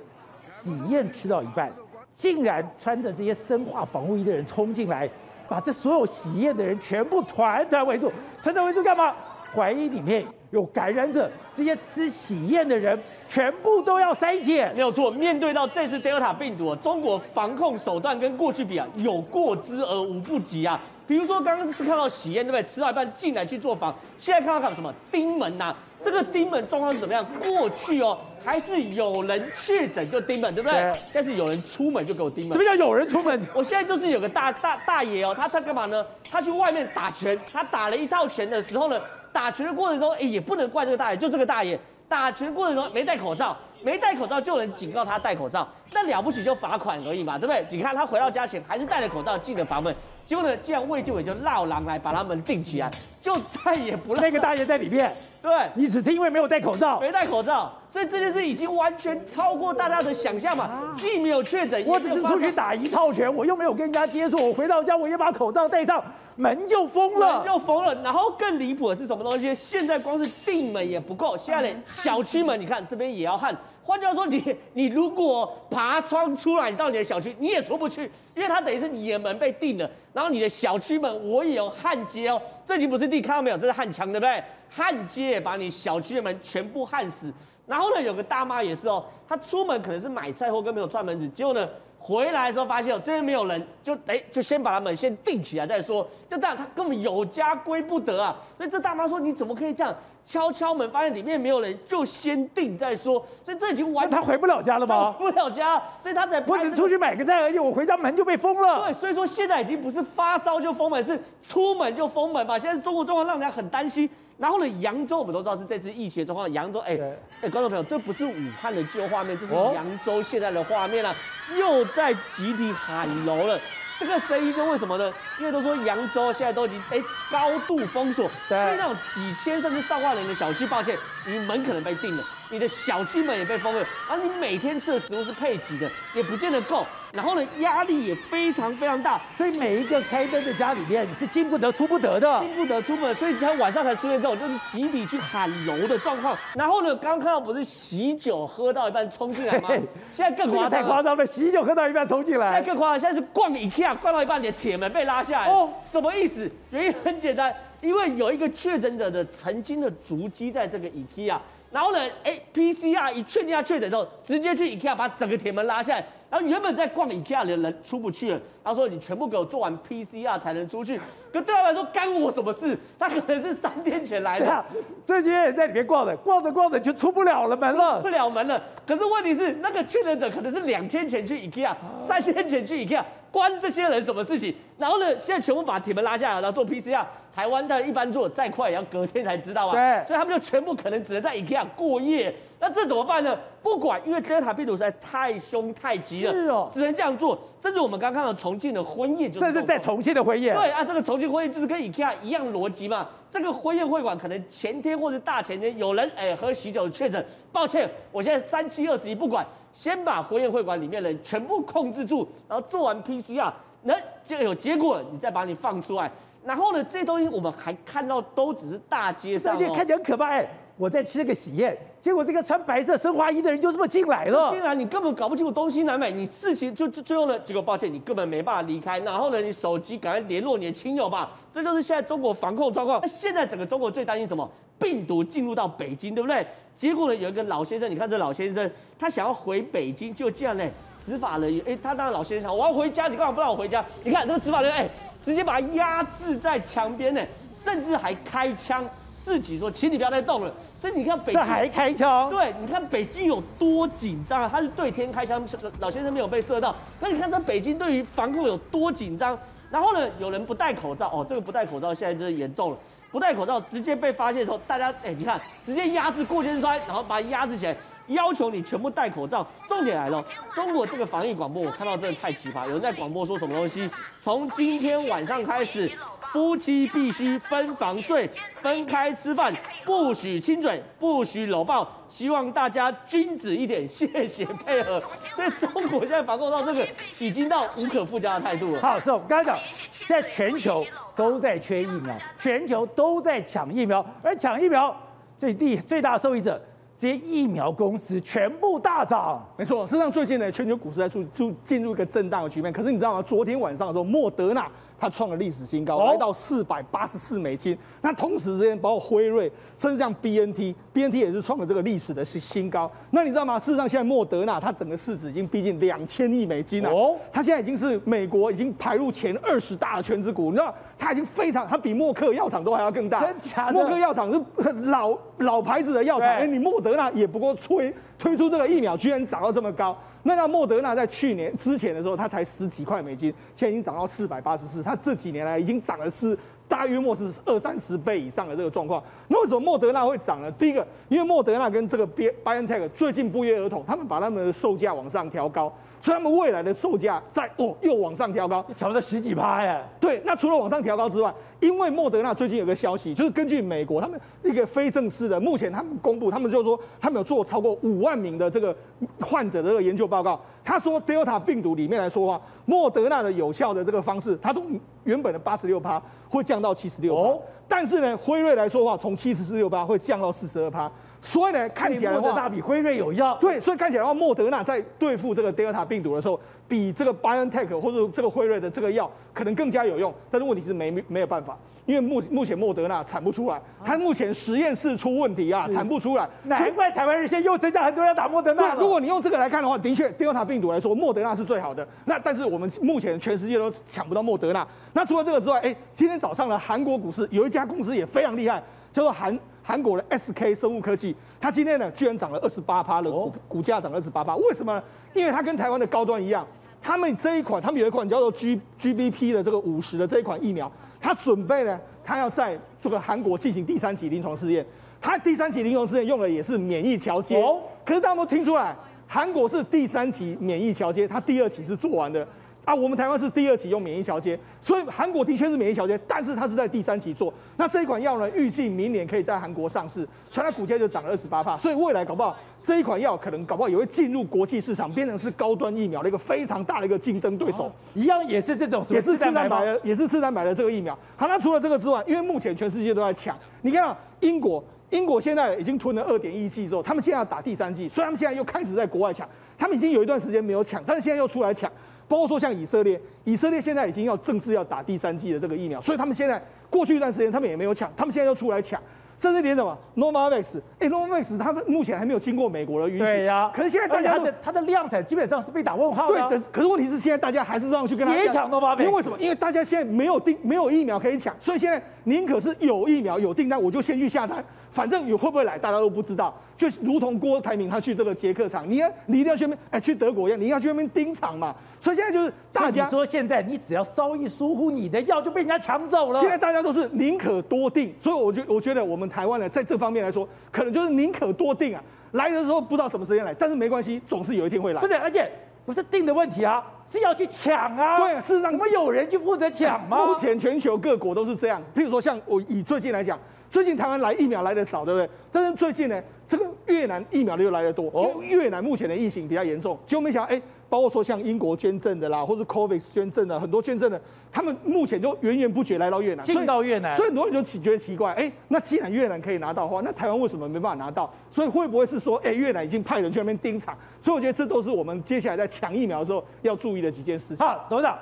喜宴吃到一半，竟然穿着这些生化防护衣的人冲进来，把这所有喜宴的人全部团团围住，团团围住干嘛？怀疑里面有感染者，这些吃喜宴的人全部都要筛检。没有错，面对到这次 Delta 病毒，中国防控手段跟过去比啊，有过之而无不及啊。比如说刚刚是看到喜宴，对不对？吃到一半进来去做房，现在看到看什么盯门呐、啊？这个盯门状况是怎么样？过去哦，还是有人确诊就盯门，对不对？对。现在是有人出门就给我盯门。什么叫有人出门？我现在就是有个大大大爷哦，他他干嘛呢？他去外面打拳，他打了一套拳的时候呢？打拳的过程中，哎，也不能怪这个大爷，就这个大爷打拳过程中没戴口罩，没戴口罩就能警告他戴口罩，那了不起就罚款而已嘛，对不对？你看他回到家前还是戴着口罩进了房门，结果呢，竟然卫健委就绕狼来把他们定起来，就再也不让那个大爷在里面。对，你只是因为没有戴口罩，没戴口罩，所以这件事已经完全超过大家的想象嘛。啊、既没有确诊，我只是出去打一套拳，我又没有跟人家接触，我回到家我也把口罩戴上，门就封了，门就封了。然后更离谱的是什么东西？现在光是定门也不够，现在连小区门，你看这边也要焊。换句话说，你 你如果爬窗出来，你到你的小区你也出不去，因为它等于是你的门被定了，然后你的小区门我也有焊接哦。这已经不是地，看到没有？这是焊墙，对不对？焊接把你小区的门全部焊死。然后呢，有个大妈也是哦，她出门可能是买菜或跟没有串门子，结果呢回来的时候发现哦这边没有人，就哎就先把他们先定起来再说，就这样他根本有家归不得啊。所以这大妈说你怎么可以这样？敲敲门，发现里面没有人，就先定再说。所以这已经完，他回不了家了吗？回不了家，所以他才不只是出去买个菜而已。我回家门就被封了。对，所以说现在已经不是发烧就封门，是出门就封门嘛。现在中国状况让人家很担心。然后呢，扬州我们都知道是这次疫情状况。扬州，哎哎，观众朋友，这不是武汉的旧画面，这是扬州现在的画面了，又在集体喊楼了。这个声音就为什么呢？因为都说扬州现在都已经哎高度封锁，所以那种几千甚至上万人的小区，抱歉，你门可能被定了，你的小区门也被封了，而你每天吃的食物是配给的，也不见得够。然后呢，压力也非常非常大，所以每一个开灯的家里面，你是进不得出不得的，进不得出不得。所以你看晚上才出现这种就是集体去喊楼的状况。然后呢，刚刚看到不是喜酒喝到一半冲进来吗？现在更夸张，太夸张了，喜酒喝到一半冲进来。现在更夸张，现在是逛 IKEA，逛到一半，你的铁门被拉下来。哦，什么意思？原因很简单，因为有一个确诊者的曾经的足迹在这个 IKEA，然后呢，哎，PCR 一确定他确诊之后，直接去 IKEA 把整个铁门拉下来。然后原本在逛 IKEA 的人出不去了，他说：“你全部给我做完 PCR 才能出去。”可对他来说，干我什么事？他可能是三天前来的，这些人在里面逛着逛着逛着就出不了了门了，出不了门了。可是问题是，那个确诊者可能是两天前去 IKEA，三天前去 IKEA，关这些人什么事情？然后呢，现在全部把铁门拉下来，然后做 PCR。台湾的一般做再快也要隔天才知道啊，对，所以他们就全部可能只能在 IKEA 过夜。那这怎么办呢？不管，因为 Delta 病毒实在太凶太急了，是哦，只能这样做。甚至我们刚刚看到重庆的婚宴，就是这是在重庆的婚宴，对啊，这个重庆婚宴就是跟 IKEA 一样逻辑嘛。这个婚宴会馆可能前天或者大前天有人哎喝喜酒确诊，抱歉，我现在三七二十一不管，先把婚宴会馆里面的人全部控制住，然后做完 PCR，那就有结果了，你再把你放出来。然后呢，这些东西我们还看到都只是大街上，哦，而且看起来很可怕。哎，我在吃个喜宴，结果这个穿白色生化衣的人就这么进来了。进来你根本搞不清楚东西南北，你事情就最后呢，结果抱歉，你根本没办法离开。然后呢，你手机赶快联络你的亲友吧。这就是现在中国防控状况。那现在整个中国最担心什么？病毒进入到北京，对不对？结果呢，有一个老先生，你看这老先生，他想要回北京，就这样呢。执法人员，哎，他当然老先生，我要回家，你干嘛不让我回家？你看这个执法人员，哎，直接把他压制在墙边呢，甚至还开枪示警说，请你不要再动了。所以你看北京，这还开枪？对，你看北京有多紧张啊！他是对天开枪，老先生没有被射到。那你看这北京对于防控有多紧张？然后呢，有人不戴口罩，哦，这个不戴口罩现在真的严重了。不戴口罩直接被发现的时候，大家哎，你看直接压制过肩摔，然后把它压制起来。要求你全部戴口罩。重点来了，中国这个防疫广播，我看到真的太奇葩。有人在广播说什么东西？从今天晚上开始，夫妻必须分房睡，分开吃饭，不许亲嘴，不许搂抱。希望大家君子一点，谢谢配合。所以中国现在防控到这个，已经到无可复加的态度了。好，是我刚才讲，现在全球都在缺疫苗，全球都在抢疫苗，而抢疫苗最第最大受益者。这些疫苗公司全部大涨，没错。实际上，最近呢，全球股市在出出进入一个震荡的局面。可是你知道吗？昨天晚上的时候，莫德纳。它创了历史新高，来到四百八十四美金。那同时之间，包括辉瑞，甚至像 BNT，BNT 也是创了这个历史的新新高。那你知道吗？事实上，现在莫德纳它整个市值已经逼近两千亿美金了。哦，它现在已经是美国已经排入前二十大的全职股。你知道，它已经非常，它比默克药厂都还要更大。真假的？默克药厂是很老老牌子的药厂，哎，你莫德纳也不过推推出这个疫苗，居然涨到这么高。那那莫德纳在去年之前的时候，它才十几块美金，现在已经涨到四百八十四。它这几年来已经涨了是大约莫是二三十倍以上的这个状况。那为什么莫德纳会涨呢？第一个，因为莫德纳跟这个 BioNTech 最近不约而同，他们把他们的售价往上调高。所以他们未来的售价在哦又往上调高，调了十几趴耶。对，那除了往上调高之外，因为莫德纳最近有个消息，就是根据美国他们一个非正式的，目前他们公布，他们就是说他们有做超过五万名的这个患者的这个研究报告。他说，Delta 病毒里面来说的话，莫德纳的有效的这个方式，它从原本的八十六趴会降到七十六趴，哦、但是呢，辉瑞来说的话，从七十六趴会降到四十二趴。所以呢，看起来的话，莫德纳比辉瑞有药。对，所以看起来的话，莫德纳在对付这个德尔塔病毒的时候，比这个 BioNTech 或者这个辉瑞的这个药可能更加有用。但是问题是没没有办法，因为目目前莫德纳产不出来，它目前实验室出问题啊，产不出来。难怪台湾人现在又增加很多人要打莫德纳。对，如果你用这个来看的话，的确德尔塔病毒来说，莫德纳是最好的。那但是我们目前全世界都抢不到莫德纳。那除了这个之外，哎，今天早上呢韩国股市有一家公司也非常厉害，叫做韩。韩国的 SK 生物科技，它今天呢居然涨了二十八趴了，股股价涨了二十八趴，为什么呢？因为它跟台湾的高端一样，他们这一款，他们有一款叫做 G GBP 的这个五十的这一款疫苗，它准备呢，它要在这个韩国进行第三期临床试验，它第三期临床试验用的也是免疫桥接，可是大家有没有听出来，韩国是第三期免疫桥接，它第二期是做完的。啊，我们台湾是第二期用免疫桥接，所以韩国的确是免疫桥接，但是它是在第三期做。那这一款药呢，预计明年可以在韩国上市，所以它股价就涨了二十八帕。所以未来搞不好这一款药可能搞不好也会进入国际市场，变成是高端疫苗的一个非常大的一个竞争对手。哦、一样也是这种，也是次蛋白的，也是次蛋白的这个疫苗。好，那除了这个之外，因为目前全世界都在抢，你看啊，英国，英国现在已经吞了二点一剂之后，他们现在要打第三剂，所以他们现在又开始在国外抢，他们已经有一段时间没有抢，但是现在又出来抢。包括说像以色列，以色列现在已经要正式要打第三剂的这个疫苗，所以他们现在过去一段时间他们也没有抢，他们现在又出来抢，甚至连什么 Novavax，哎，Novavax 他们目前还没有经过美国的允许，对呀、啊，可是现在大家它的它的量产基本上是被打问号的、啊，对，可是问题是现在大家还是让去跟他别抢 Novavax，因为为什么？因为大家现在没有订没有疫苗可以抢，所以现在宁可是有疫苗有订单，我就先去下单。反正有会不会来，大家都不知道。就如同郭台铭他去这个捷克厂，你要你一定要去那边，哎，去德国一样，你要去那边盯厂嘛。所以现在就是大家说，现在你只要稍一疏忽，你的药就被人家抢走了。现在大家都是宁可多订，所以我觉我觉得我们台湾呢，在这方面来说，可能就是宁可多订啊。来的时候不知道什么时间来，但是没关系，总是有一天会来。不是，而且不是订的问题啊，是要去抢啊。对，事实上，我们有人去负责抢吗？目前全球各国都是这样。譬如说，像我以最近来讲。最近台湾来疫苗来的少，对不对？但是最近呢，这个越南疫苗又来的多。哦，越南目前的疫情比较严重，结果没想到，哎，包括说像英国捐赠的啦，或者 COVID 捐赠的，很多捐赠的，他们目前都源源不绝来到越南，进到越南，所以，很多人就奇觉得奇怪，哎，那既然越南可以拿到的话，那台湾为什么没办法拿到？所以会不会是说，哎，越南已经派人去那边盯场？所以我觉得这都是我们接下来在抢疫苗的时候要注意的几件事情。好，董事长，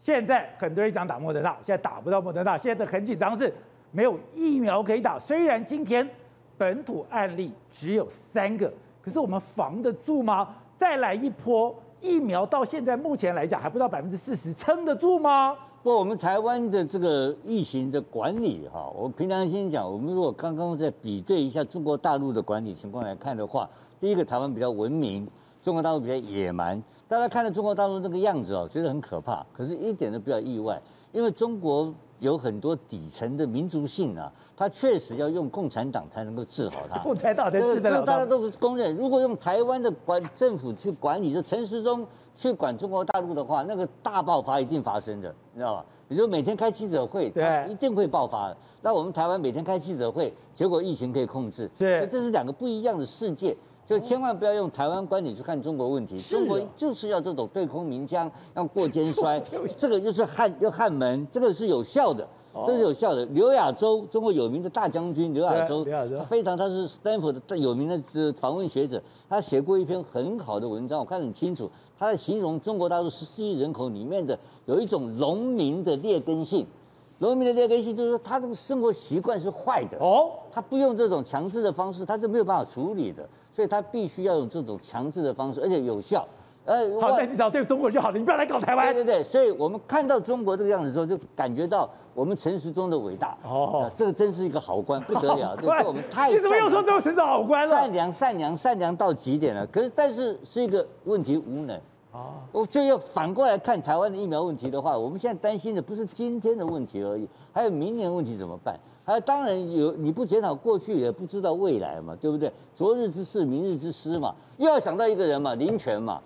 现在很多人想打莫德纳，现在打不到莫德纳，现在很紧张是。没有疫苗可以打，虽然今天本土案例只有三个，可是我们防得住吗？再来一波疫苗到现在目前来讲还不到百分之四十，撑得住吗？不，我们台湾的这个疫情的管理哈，我平常心讲，我们如果刚刚在比对一下中国大陆的管理情况来看的话，第一个台湾比较文明，中国大陆比较野蛮。大家看到中国大陆这个样子哦，觉得很可怕，可是一点都不要意外，因为中国。有很多底层的民族性啊，他确实要用共产党才能够治好他。共产党才治得了。这个大家都是公认。如果用台湾的管政府去管理，就陈时中去管中国大陆的话，那个大爆发一定发生的，你知道吧？你说每天开记者会，对，一定会爆发的。那我们台湾每天开记者会，结果疫情可以控制，对，这是两个不一样的世界。就千万不要用台湾观点去看中国问题，中国就是要这种对空鸣枪，要过肩摔，这个就是汉要汉门，这个是有效的，这是有效的。刘亚洲，中国有名的大将军刘亚洲，他非常他是斯坦福的有名的这访问学者，他写过一篇很好的文章，我看得很清楚，他在形容中国大陆十四亿人口里面的有一种农民的劣根性。农民的劣根性就是说，他这个生活习惯是坏的哦，他不用这种强制的方式，他是没有办法处理的，所以他必须要用这种强制的方式，而且有效。呃，好，那你只要对中国就好了，你不要来搞台湾。对对对，所以我们看到中国这个样子之后，就感觉到我们陈时中的伟大哦，这个真是一个好官，不得了，对我们太你怎么又说这个陈是好官了？善良善良善良到极点了，可是但是是一个问题无能。哦我就要反过来看台湾的疫苗问题的话，我们现在担心的不是今天的问题而已，还有明年问题怎么办？还有当然有你不检讨过去，也不知道未来嘛，对不对？昨日之事，明日之师嘛，又要想到一个人嘛，林权嘛。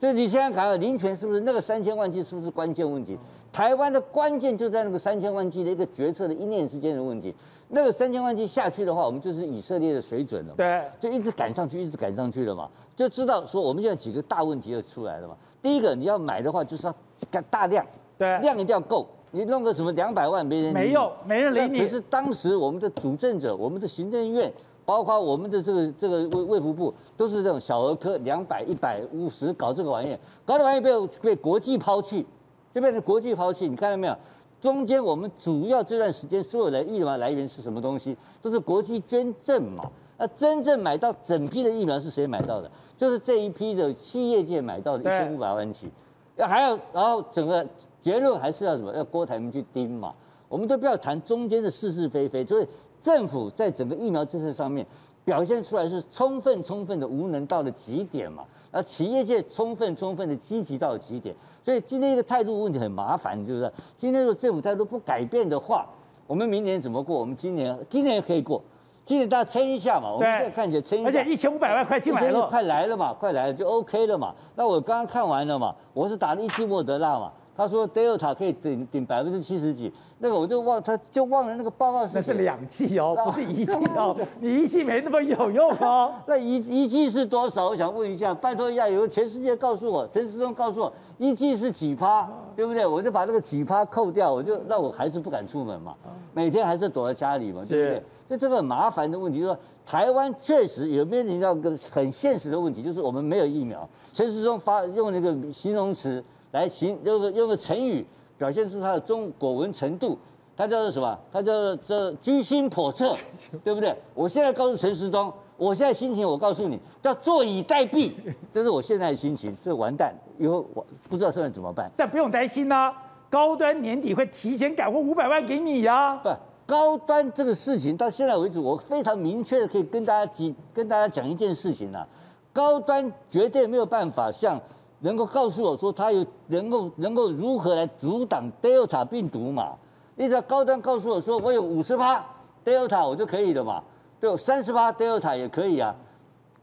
这你现在看看林权是不是那个三千万剂是不是关键问题？台湾的关键就在那个三千万剂的一个决策的一念之间的问题。那个三千万剂下去的话，我们就是以色列的水准了。对，就一直赶上去，一直赶上去了嘛。就知道说我们现在几个大问题就出来了嘛。第一个你要买的话，就是要大量，对，量一定要够。你弄个什么两百万没人没有，没人理你。可是当时我们的主政者，我们的行政院，包括我们的这个这个卫卫福部，都是这种小儿科，两百一百五十搞这个玩意儿，搞这玩意儿被被国际抛弃，就变成国际抛弃。你看到没有？中间我们主要这段时间所有的疫苗来源是什么东西？都是国际捐赠嘛。那真正买到整批的疫苗是谁买到的？就是这一批的企业界买到的一千五百万剂。要还要，然后整个结论还是要什么？要郭台铭去盯嘛。我们都不要谈中间的是是非非，所以政府在整个疫苗政策上面表现出来是充分充分的无能到了极点嘛。而企业界充分充分的积极到了极点。所以今天一个态度问题很麻烦，就是今天如果政府态度不改变的话，我们明年怎么过？我们今年今年可以过，今年大家撑一下嘛。我们现在看起来撑一下，而且一千五百万快进来了，快来了嘛，快来了就 OK 了嘛。那我刚刚看完了嘛，我是打了一剂莫德纳嘛。他说 Delta 可以顶顶百分之七十几，那个我就忘，他就忘了那个报告是。那是两剂哦，不是一剂哦，你一剂没那么有用哦。那一一剂是多少？我想问一下，拜托一下，有个全世界告诉我，陈世忠告诉我，一剂是几趴，对不对？我就把那个几趴扣掉，我就那我还是不敢出门嘛，每天还是躲在家里嘛，对不对？就这个很麻烦的问题，就是说台湾确实有面临到一个很现实的问题，就是我们没有疫苗。陈世忠发用那个形容词。来形用个用个成语表现出他的中国文程度，他叫做什么？他叫做这居心叵测，对不对？我现在告诉陈时中，我现在心情，我告诉你，叫坐以待毙，这是我现在的心情。这完蛋，以后我不知道现在怎么办。但不用担心呐、啊，高端年底会提前赶货五百万给你呀、啊。不，高端这个事情到现在为止，我非常明确的可以跟大家讲，跟大家讲一件事情呐、啊，高端绝对没有办法像。能够告诉我说他有能够能够如何来阻挡 Delta 病毒嘛？你只要高端告诉我说我有五十趴 Delta 我就可以了嘛？对，三十趴 Delta 也可以啊。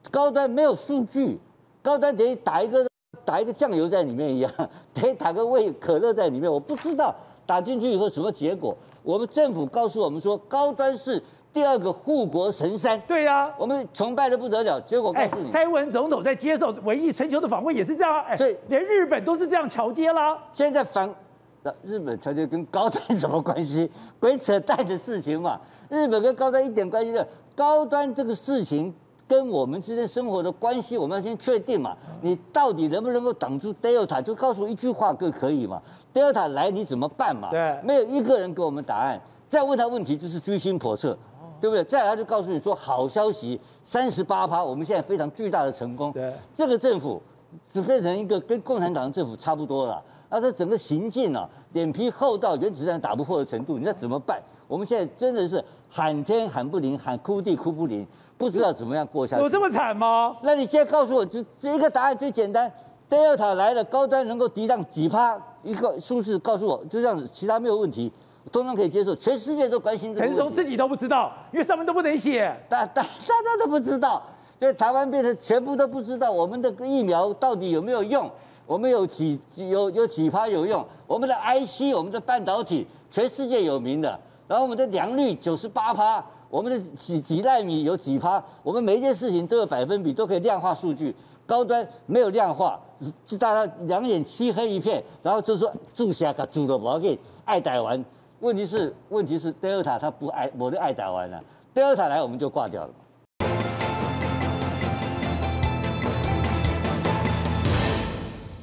高端没有数据，高端等于打一个打一个酱油在里面一样，等于打个胃可乐在里面，我不知道打进去以后什么结果。我们政府告诉我们说高端是。第二个护国神山，对呀、啊，我们崇拜的不得了。结果告诉你，蔡英文总统在接受《文艺春秋》的访问也是这样啊，所以连日本都是这样桥接啦。现在反，日本桥接跟高端什么关系？鬼扯淡的事情嘛！日本跟高端一点关系没有。高端这个事情跟我们之间生活的关系，我们要先确定嘛。你到底能不能够挡住 Delta？就告诉我一句话就可以嘛。Delta 来你怎么办嘛？对，没有一个人给我们答案。再问他问题就是居心叵测。对不对？再来他就告诉你说，好消息，三十八趴，我们现在非常巨大的成功。对，这个政府只变成一个跟共产党政府差不多了。那这整个行径啊，脸皮厚到原子弹打不破的程度，你知道怎么办？我们现在真的是喊天喊不灵，喊哭地哭不灵，不知道怎么样过下去。有这么惨吗？那你现在告诉我，就这一个答案最简单，Delta 来了，高端能够抵挡几趴？一个数字告诉我，就这样子，其他没有问题，通通可以接受。全世界都关心这个。陈松自己都不知道，因为上面都不能写，大大大家都不知道，所以台湾变成全部都不知道我们的疫苗到底有没有用。我们有几有有几趴有用？我们的 IC，我们的半导体，全世界有名的。然后我们的良率九十八趴，我们的几几纳米有几趴？我们每一件事情都有百分比，都可以量化数据。高端没有量化，就大家两眼漆黑一片。然后就说住下个住的不要给，爱台湾。问题是问题是德尔塔他不爱，我就爱打完了。德尔塔来我们就挂掉了。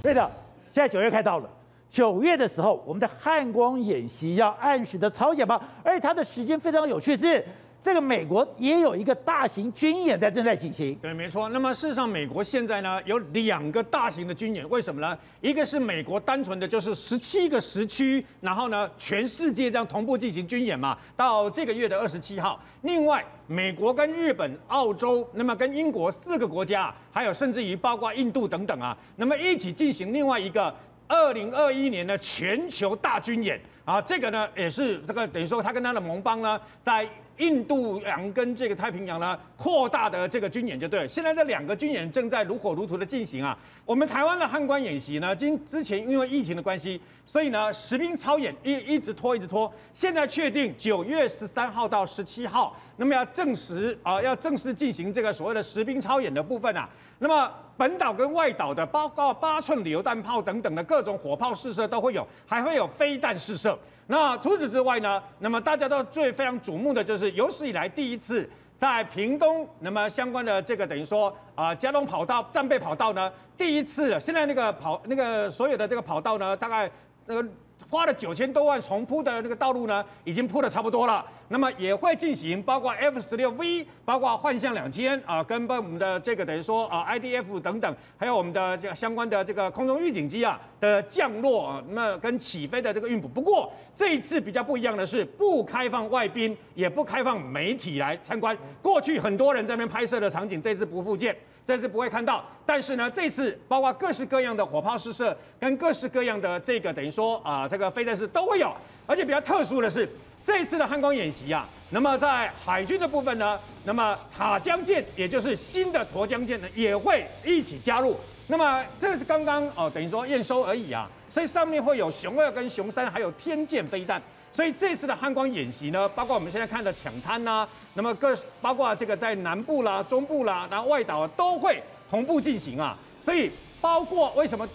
对的，现在九月快到了，九月的时候，我们的汉光演习要按时的操演吗？而且它的时间非常有趣，是这个美国也有一个大型军演在正在进行。对，没错。那么事实上，美国现在呢有两个大型的军演，为什么呢？一个是美国单纯的就是十七个时区，然后呢全世界这样同步进行军演嘛，到这个月的二十七号。另外，美国跟日本、澳洲，那么跟英国四个国家，还有甚至于包括印度等等啊，那么一起进行另外一个二零二一年的全球大军演啊，这个呢也是这个等于说他跟他的盟邦呢在。印度洋跟这个太平洋呢，扩大的这个军演就对了。现在这两个军演正在如火如荼的进行啊。我们台湾的汉光演习呢，今之前因为疫情的关系，所以呢实兵操演一一直拖一直拖。现在确定九月十三号到十七号，那么要正式啊，要正式进行这个所谓的实兵操演的部分啊。那么本岛跟外岛的，包括八寸榴弹炮等等的各种火炮试射都会有，还会有飞弹试射。那除此之外呢？那么大家都最非常瞩目的就是有史以来第一次在屏东，那么相关的这个等于说啊，加龙跑道战备跑道呢，第一次现在那个跑那个所有的这个跑道呢，大概那个。花了九千多万重铺的那个道路呢，已经铺的差不多了。那么也会进行包括 F 十六 V，包括幻象两千啊，跟我们的这个等于说啊 IDF 等等，还有我们的这个相关的这个空中预警机啊的降落啊，那跟起飞的这个运补。不过这一次比较不一样的是，不开放外宾，也不开放媒体来参观。过去很多人在那边拍摄的场景，这次不复见。这次不会看到，但是呢，这次包括各式各样的火炮试射，跟各式各样的这个等于说啊，这个飞弹式都会有。而且比较特殊的是，这次的汉光演习啊，那么在海军的部分呢，那么塔江舰，也就是新的沱江舰呢，也会一起加入。那么这是刚刚哦，等于说验收而已啊，所以上面会有熊二跟熊三，还有天剑飞弹。所以这次的汉光演习呢，包括我们现在看的抢滩呐，那么各包括这个在南部啦、中部啦，然后外岛都会同步进行啊。所以包括为什么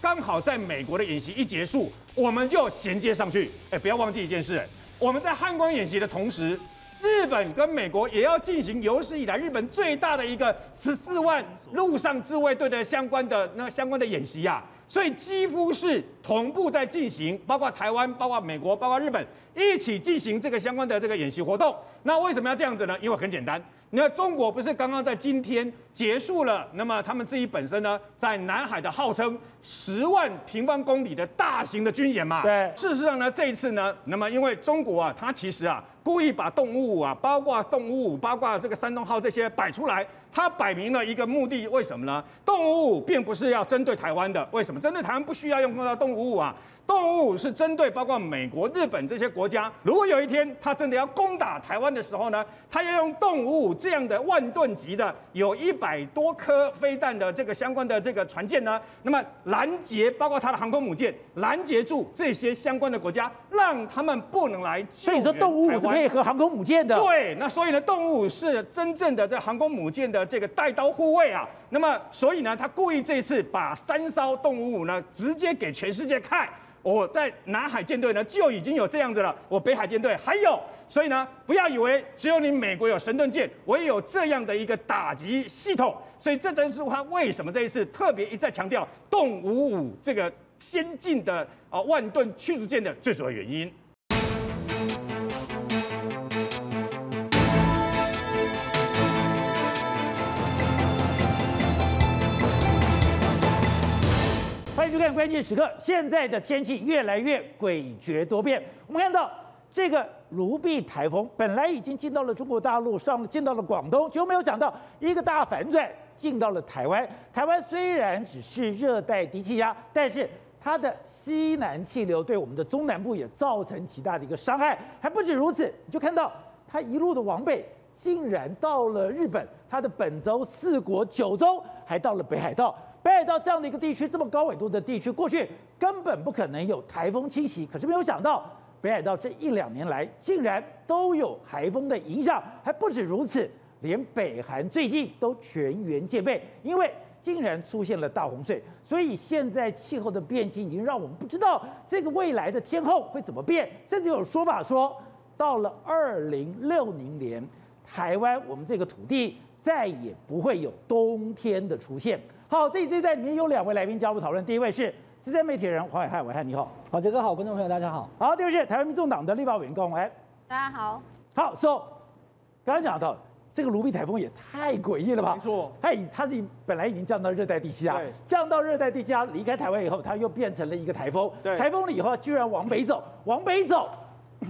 刚好在美国的演习一结束，我们就衔接上去。哎，不要忘记一件事，我们在汉光演习的同时，日本跟美国也要进行有史以来日本最大的一个十四万陆上自卫队的相关的那相关的演习呀。所以几乎是同步在进行，包括台湾、包括美国、包括日本一起进行这个相关的这个演习活动。那为什么要这样子呢？因为很简单，你看中国不是刚刚在今天结束了，那么他们自己本身呢，在南海的号称十万平方公里的大型的军演嘛？对。事实上呢，这一次呢，那么因为中国啊，它其实啊，故意把动物啊，包括动物，包括这个山东号这些摆出来。他摆明了一个目的，为什么呢？动物并不是要针对台湾的，为什么？针对台湾不需要用到动物啊。动五五是针对包括美国、日本这些国家。如果有一天他真的要攻打台湾的时候呢，他要用动五五这样的万吨级的，有一百多颗飞弹的这个相关的这个船舰呢，那么拦截包括他的航空母舰，拦截住这些相关的国家，让他们不能来。所以说动五五是配合航空母舰的。对，那所以呢，动五五是真正的这航空母舰的这个带刀护卫啊。那么所以呢，他故意这一次把三艘动五五呢，直接给全世界看。我在南海舰队呢就已经有这样子了，我北海舰队还有，所以呢，不要以为只有你美国有神盾舰，我也有这样的一个打击系统，所以这正是他为什么这一次特别一再强调动五五这个先进的啊万吨驱逐舰的最主要原因。关键时刻，现在的天气越来越诡谲多变。我们看到这个卢碧台风本来已经进到了中国大陆，上进到了广东，就没有想到一个大反转，进到了台湾。台湾虽然只是热带低气压，但是它的西南气流对我们的中南部也造成极大的一个伤害。还不止如此，你就看到它一路的往北，竟然到了日本，它的本州、四国、九州，还到了北海道。北海道这样的一个地区，这么高纬度的地区，过去根本不可能有台风侵袭。可是没有想到，北海道这一两年来竟然都有台风的影响，还不止如此，连北韩最近都全员戒备，因为竟然出现了大洪水。所以现在气候的变迁已经让我们不知道这个未来的天候会怎么变，甚至有说法说，到了二零六零年，台湾我们这个土地再也不会有冬天的出现。好，这这一段里面有两位来宾加入讨论。第一位是资深媒体人黄伟汉，伟汉你好。好，杰哥好，观众朋友大家好。好，第二位是台湾民众党的立法委员高虹安，大家好。好，So，刚刚讲到这个卢碧台风也太诡异了吧？没错，它它是本来已经降到热带低气压，降到热带低气压离开台湾以后，它又变成了一个台风。对，台风了以后居然往北走，往北走。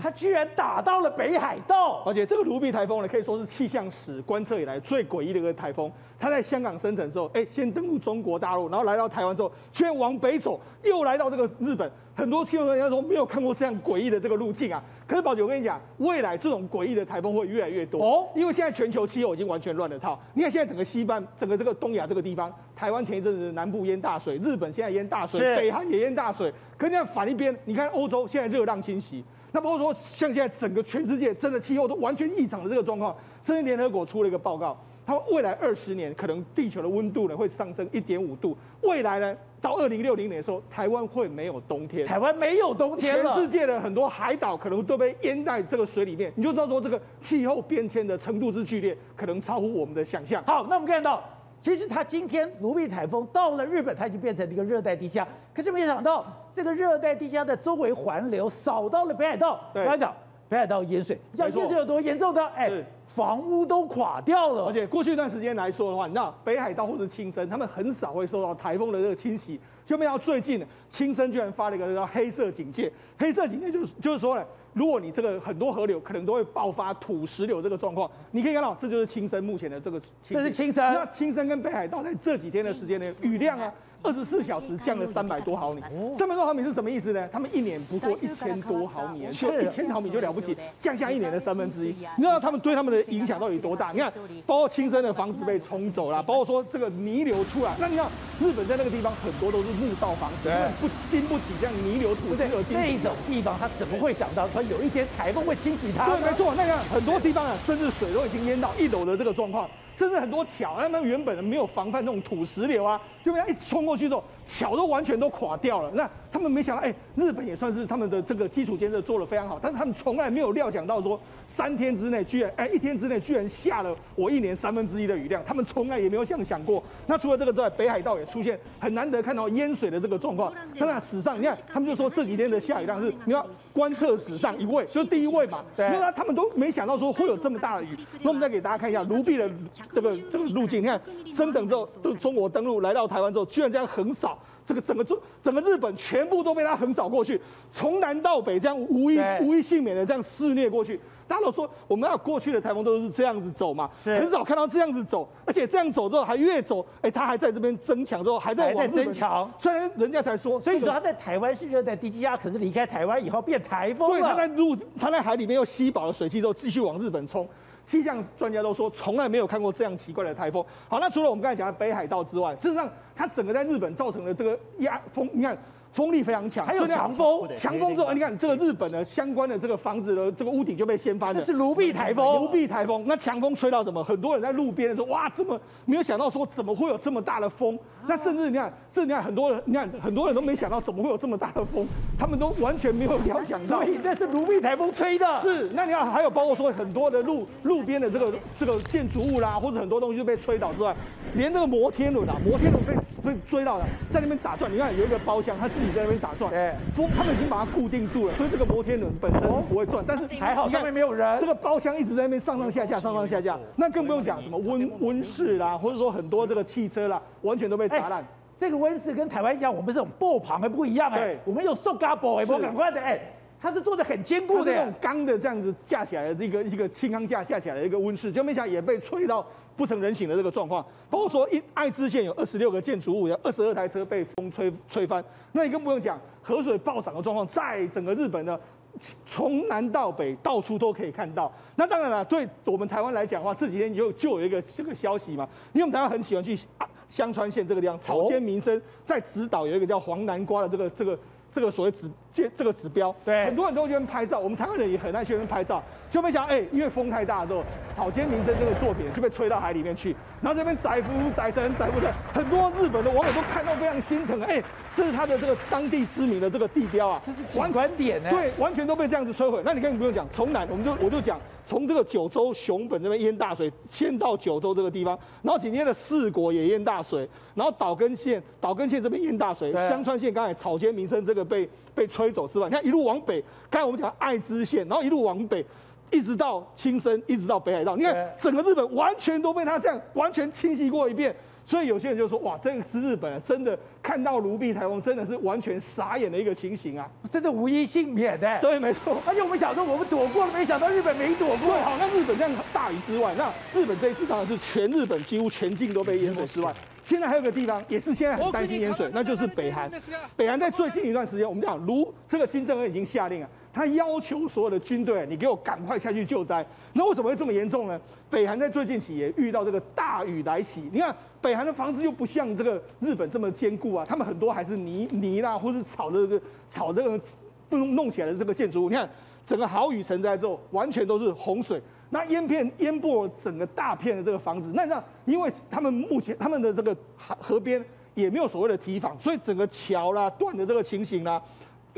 它居然打到了北海道，而且这个卢碧台风呢，可以说是气象史观测以来最诡异的一个台风。它在香港生成之后，哎，先登陆中国大陆，然后来到台湾之后，居然往北走，又来到这个日本。很多气象专家说没有看过这样诡异的这个路径啊。可是宝姐，我跟你讲，未来这种诡异的台风会越来越多哦，因为现在全球气候已经完全乱了套。你看现在整个西半，整个这个东亚这个地方，台湾前一阵子南部淹大水，日本现在淹大水，北韩也淹大水。可是你看反一边，你看欧洲现在热浪侵袭。那包括说，像现在整个全世界真的气候都完全异常的这个状况，甚至联合国出了一个报告，他们未来二十年可能地球的温度呢会上升一点五度，未来呢到二零六零年的时候，台湾会没有冬天，台湾没有冬天了，全世界的很多海岛可能都被淹在这个水里面，你就知道说这个气候变迁的程度之剧烈，可能超乎我们的想象。好，那我们看到。其实它今天卢碧台风到了日本，它已经变成了一个热带低气压。可是没想到，这个热带低气压的周围环流扫到了北海道。刚才讲北海道淹水，你知道淹水有多严重的？哎，房屋都垮掉了。而且过去一段时间来说的话，你知道北海道或者青森，他们很少会受到台风的这个侵袭。就没想到最近青森居然发了一个叫黑色警戒。黑色警戒就是就是说呢。如果你这个很多河流可能都会爆发土石流这个状况，你可以看到，这就是青森目前的这个。这是青森。那青森跟北海道在这几天的时间内，雨量啊。二十四小时降了三百多毫米，三百多毫米是什么意思呢？他们一年不过一千多毫米，就一千毫米就了不起，降下一年的三分之一。你知道他们对他们的影响到底多大？你看，包括亲生的房子被冲走了，包括说这个泥流出来。那你看，日本在那个地方很多都是木造房子，不经不起这样泥流土石流侵袭。这种地方他怎么会想到说有一天台风会清洗它？对，没错。那个很多地方啊，甚至水都已经淹到一楼的这个状况。甚至很多桥，他们原本的没有防范那种土石流啊，就被他一冲过去之后，桥都完全都垮掉了。那他们没想到，哎，日本也算是他们的这个基础建设做得非常好，但是他们从来没有料想到说，三天之内居然，哎，一天之内居然下了我一年三分之一的雨量，他们从来也没有这样想过。那除了这个之外，北海道也出现很难得看到淹水的这个状况。那那史上，你看他们就说这几天的下雨量是，你要观测史上一位，就是第一位嘛。对。那他们都没想到说会有这么大的雨。那我们再给大家看一下卢碧的。这个这个路径，你看生成之后，都中国登陆来到台湾之后，居然这样横扫，这个整个中整个日本全部都被他横扫过去，从南到北这样无一无一幸免的这样肆虐过去。大家都说我们要过去的台风都是这样子走嘛，很少看到这样子走，而且这样走之后还越走，哎，他还在这边增强之后还在往增强。虽然人家才说，所以说他在台湾是热带低气压，可是离开台湾以后变台风了。对，他在陆，他在海里面又吸饱了水汽之后，继续往日本冲。气象专家都说，从来没有看过这样奇怪的台风。好，那除了我们刚才讲的北海道之外，事实上它整个在日本造成的这个压风，你看。风力非常强，还有强风，强风之后，你看这个日本的相关的这个房子的这个屋顶就被掀翻了。这是卢碧台风，卢碧台风，那强风吹到什么？很多人在路边的时候，哇，这么没有想到说怎么会有这么大的风？那甚至你看，甚至你看很多人，你看很多人都没想到怎么会有这么大的风，他们都完全没有料想到。所以这是卢碧台风吹的。是，那你看还有包括说很多的路路边的这个这个建筑物啦，或者很多东西就被吹倒之外，连这个摩天轮啊，摩天轮被被追到了，在那边打转。你看有一个包厢，他自己在那边打转。哎，风他们已经把它固定住了，所以这个摩天轮本身是不会转。但是还好上面没有人，这个包厢一直在那边上上下下，上上下下。那更不用讲什么温温室啦，或者说很多这个汽车啦，完全都被砸烂。这个温室跟台湾一样，我们是这种爆棚的不一样哎、欸，我们有塑胶薄哎，不赶快的哎。它是做的很坚固的，这种钢的这样子架起来的一个一个轻钢架架起来的一个温室，就没想也被吹到不成人形的这个状况。包括说一爱知县有二十六个建筑物，有二十二台车被风吹吹翻。那你更不用讲河水暴涨的状况，在整个日本呢，从南到北到处都可以看到。那当然了，对我们台湾来讲的话，这几天就就有一个这个消息嘛，因为我们台湾很喜欢去香川县这个地方，草间弥生在直岛有一个叫黄南瓜的这个这个。这个所谓指这这个指标，对，很多人都喜欢拍照，我们台湾人也很爱喜欢拍照，就没想到，哎，因为风太大之后，草间弥生这个作品就被吹到海里面去，然后这边载浮载沉载浮的，很多日本的网友都看到非常心疼，哎，这是他的这个当地知名的这个地标啊，这是景观点呢，对，完全都被这样子摧毁。那你根本不用讲，从南我们就我就讲。从这个九州熊本这边淹大水，迁到九州这个地方，然后紧接着四国也淹大水，然后岛根县岛根县这边淹大水，香川县刚才草间民生这个被被吹走之外，你看一路往北，刚才我们讲爱知县，然后一路往北，一直到青森，一直到北海道，你看整个日本完全都被他这样完全清洗过一遍。所以有些人就说：“哇，这个是日本啊，真的看到卢碧台风，真的是完全傻眼的一个情形啊，真的无一幸免的。”对，没错。而且我们想说，我们躲过了，没想到日本没躲过。对，好，那日本这样大雨之外，那日本这一次当然是全日本几乎全境都被淹水之外，现在还有个地方也是现在很担心淹水，那就是北韩。北韩在最近一段时间，我们讲卢这个金正恩已经下令了。他要求所有的军队，你给我赶快下去救灾。那为什么会这么严重呢？北韩在最近期也遇到这个大雨来袭。你看，北韩的房子又不像这个日本这么坚固啊，他们很多还是泥泥啦，或是草的这个草这个弄弄起来的这个建筑物。你看，整个豪雨成灾之后，完全都是洪水，那淹片淹没整个大片的这个房子。那这样，因为他们目前他们的这个河河边也没有所谓的堤防，所以整个桥啦断的这个情形啦。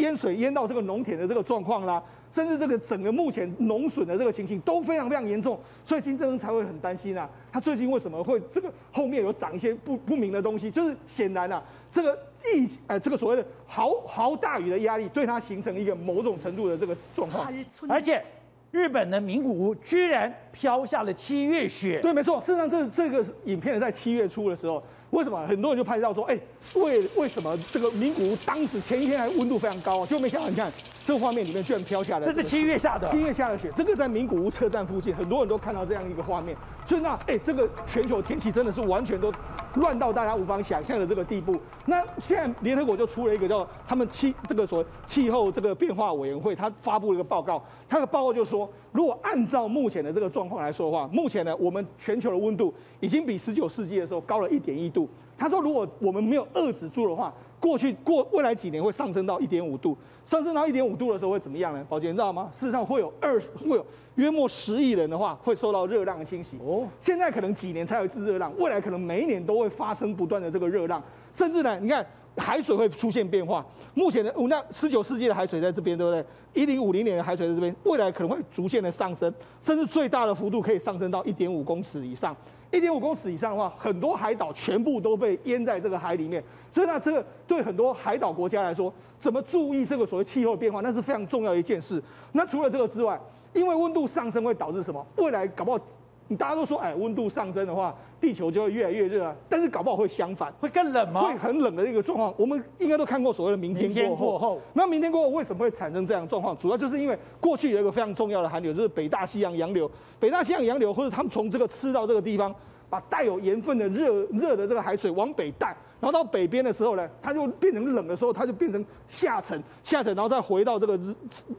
淹水淹到这个农田的这个状况啦，甚至这个整个目前农损的这个情形都非常非常严重，所以金正恩才会很担心啊。他最近为什么会这个后面有长一些不不明的东西？就是显然啊，这个疫呃这个所谓的豪豪大雨的压力，对他形成一个某种程度的这个状况。而且日本的名古屋居然飘下了七月雪。对，没错。事实上，这这个影片在七月初的时候。为什么很多人就拍照说，哎，为为什么这个名古屋当时前一天还温度非常高，就没想到你看这个画面里面居然飘下来，这是七月下的，七月下的雪，这个在名古屋车站附近，很多人都看到这样一个画面，所以那哎，这个全球天气真的是完全都乱到大家无法想象的这个地步。那现在联合国就出了一个叫他们气这个所谓气候这个变化委员会，他发布了一个报告，他的报告就说，如果按照目前的这个状况来说的话，目前呢，我们全球的温度已经比十九世纪的时候高了一点一度。他说：“如果我们没有遏制住的话，过去过未来几年会上升到一点五度，上升到一点五度的时候会怎么样呢？宝杰，你知道吗？事实上会有二会有约莫十亿人的话会受到热浪的侵袭。哦，现在可能几年才有一次热浪，未来可能每一年都会发生不断的这个热浪，甚至呢，你看海水会出现变化。目前的那十九世纪的海水在这边，对不对？一零五零年的海水在这边，未来可能会逐渐的上升，甚至最大的幅度可以上升到一点五公尺以上。”一点五公尺以上的话，很多海岛全部都被淹在这个海里面。所以那，这个对很多海岛国家来说，怎么注意这个所谓气候变化，那是非常重要的一件事。那除了这个之外，因为温度上升会导致什么？未来搞不好，你大家都说，哎，温度上升的话，地球就会越来越热啊。但是搞不好会相反，会更冷吗？会很冷的一个状况。我们应该都看过所谓的明天过后。那明天过后为什么会产生这样状况？主要就是因为过去有一个非常重要的寒流，就是北大西洋洋流。北大西洋洋流，或者他们从这个赤道这个地方。把带有盐分的热热的这个海水往北带，然后到北边的时候呢，它就变成冷的时候，它就变成下沉，下沉，然后再回到这个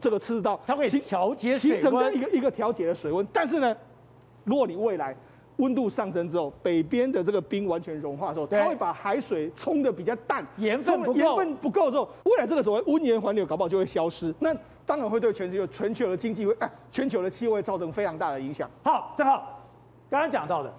这个赤道，它会调节水温，一个一个调节的水温。但是呢，如果你未来温度上升之后，北边的这个冰完全融化的时候，它会把海水冲的比较淡，盐分不够，盐分不够的时候，未来这个所谓温盐环流搞不好就会消失，那当然会对全球全球的经济会哎，全球的气候会造成非常大的影响。好，正好刚刚讲到的。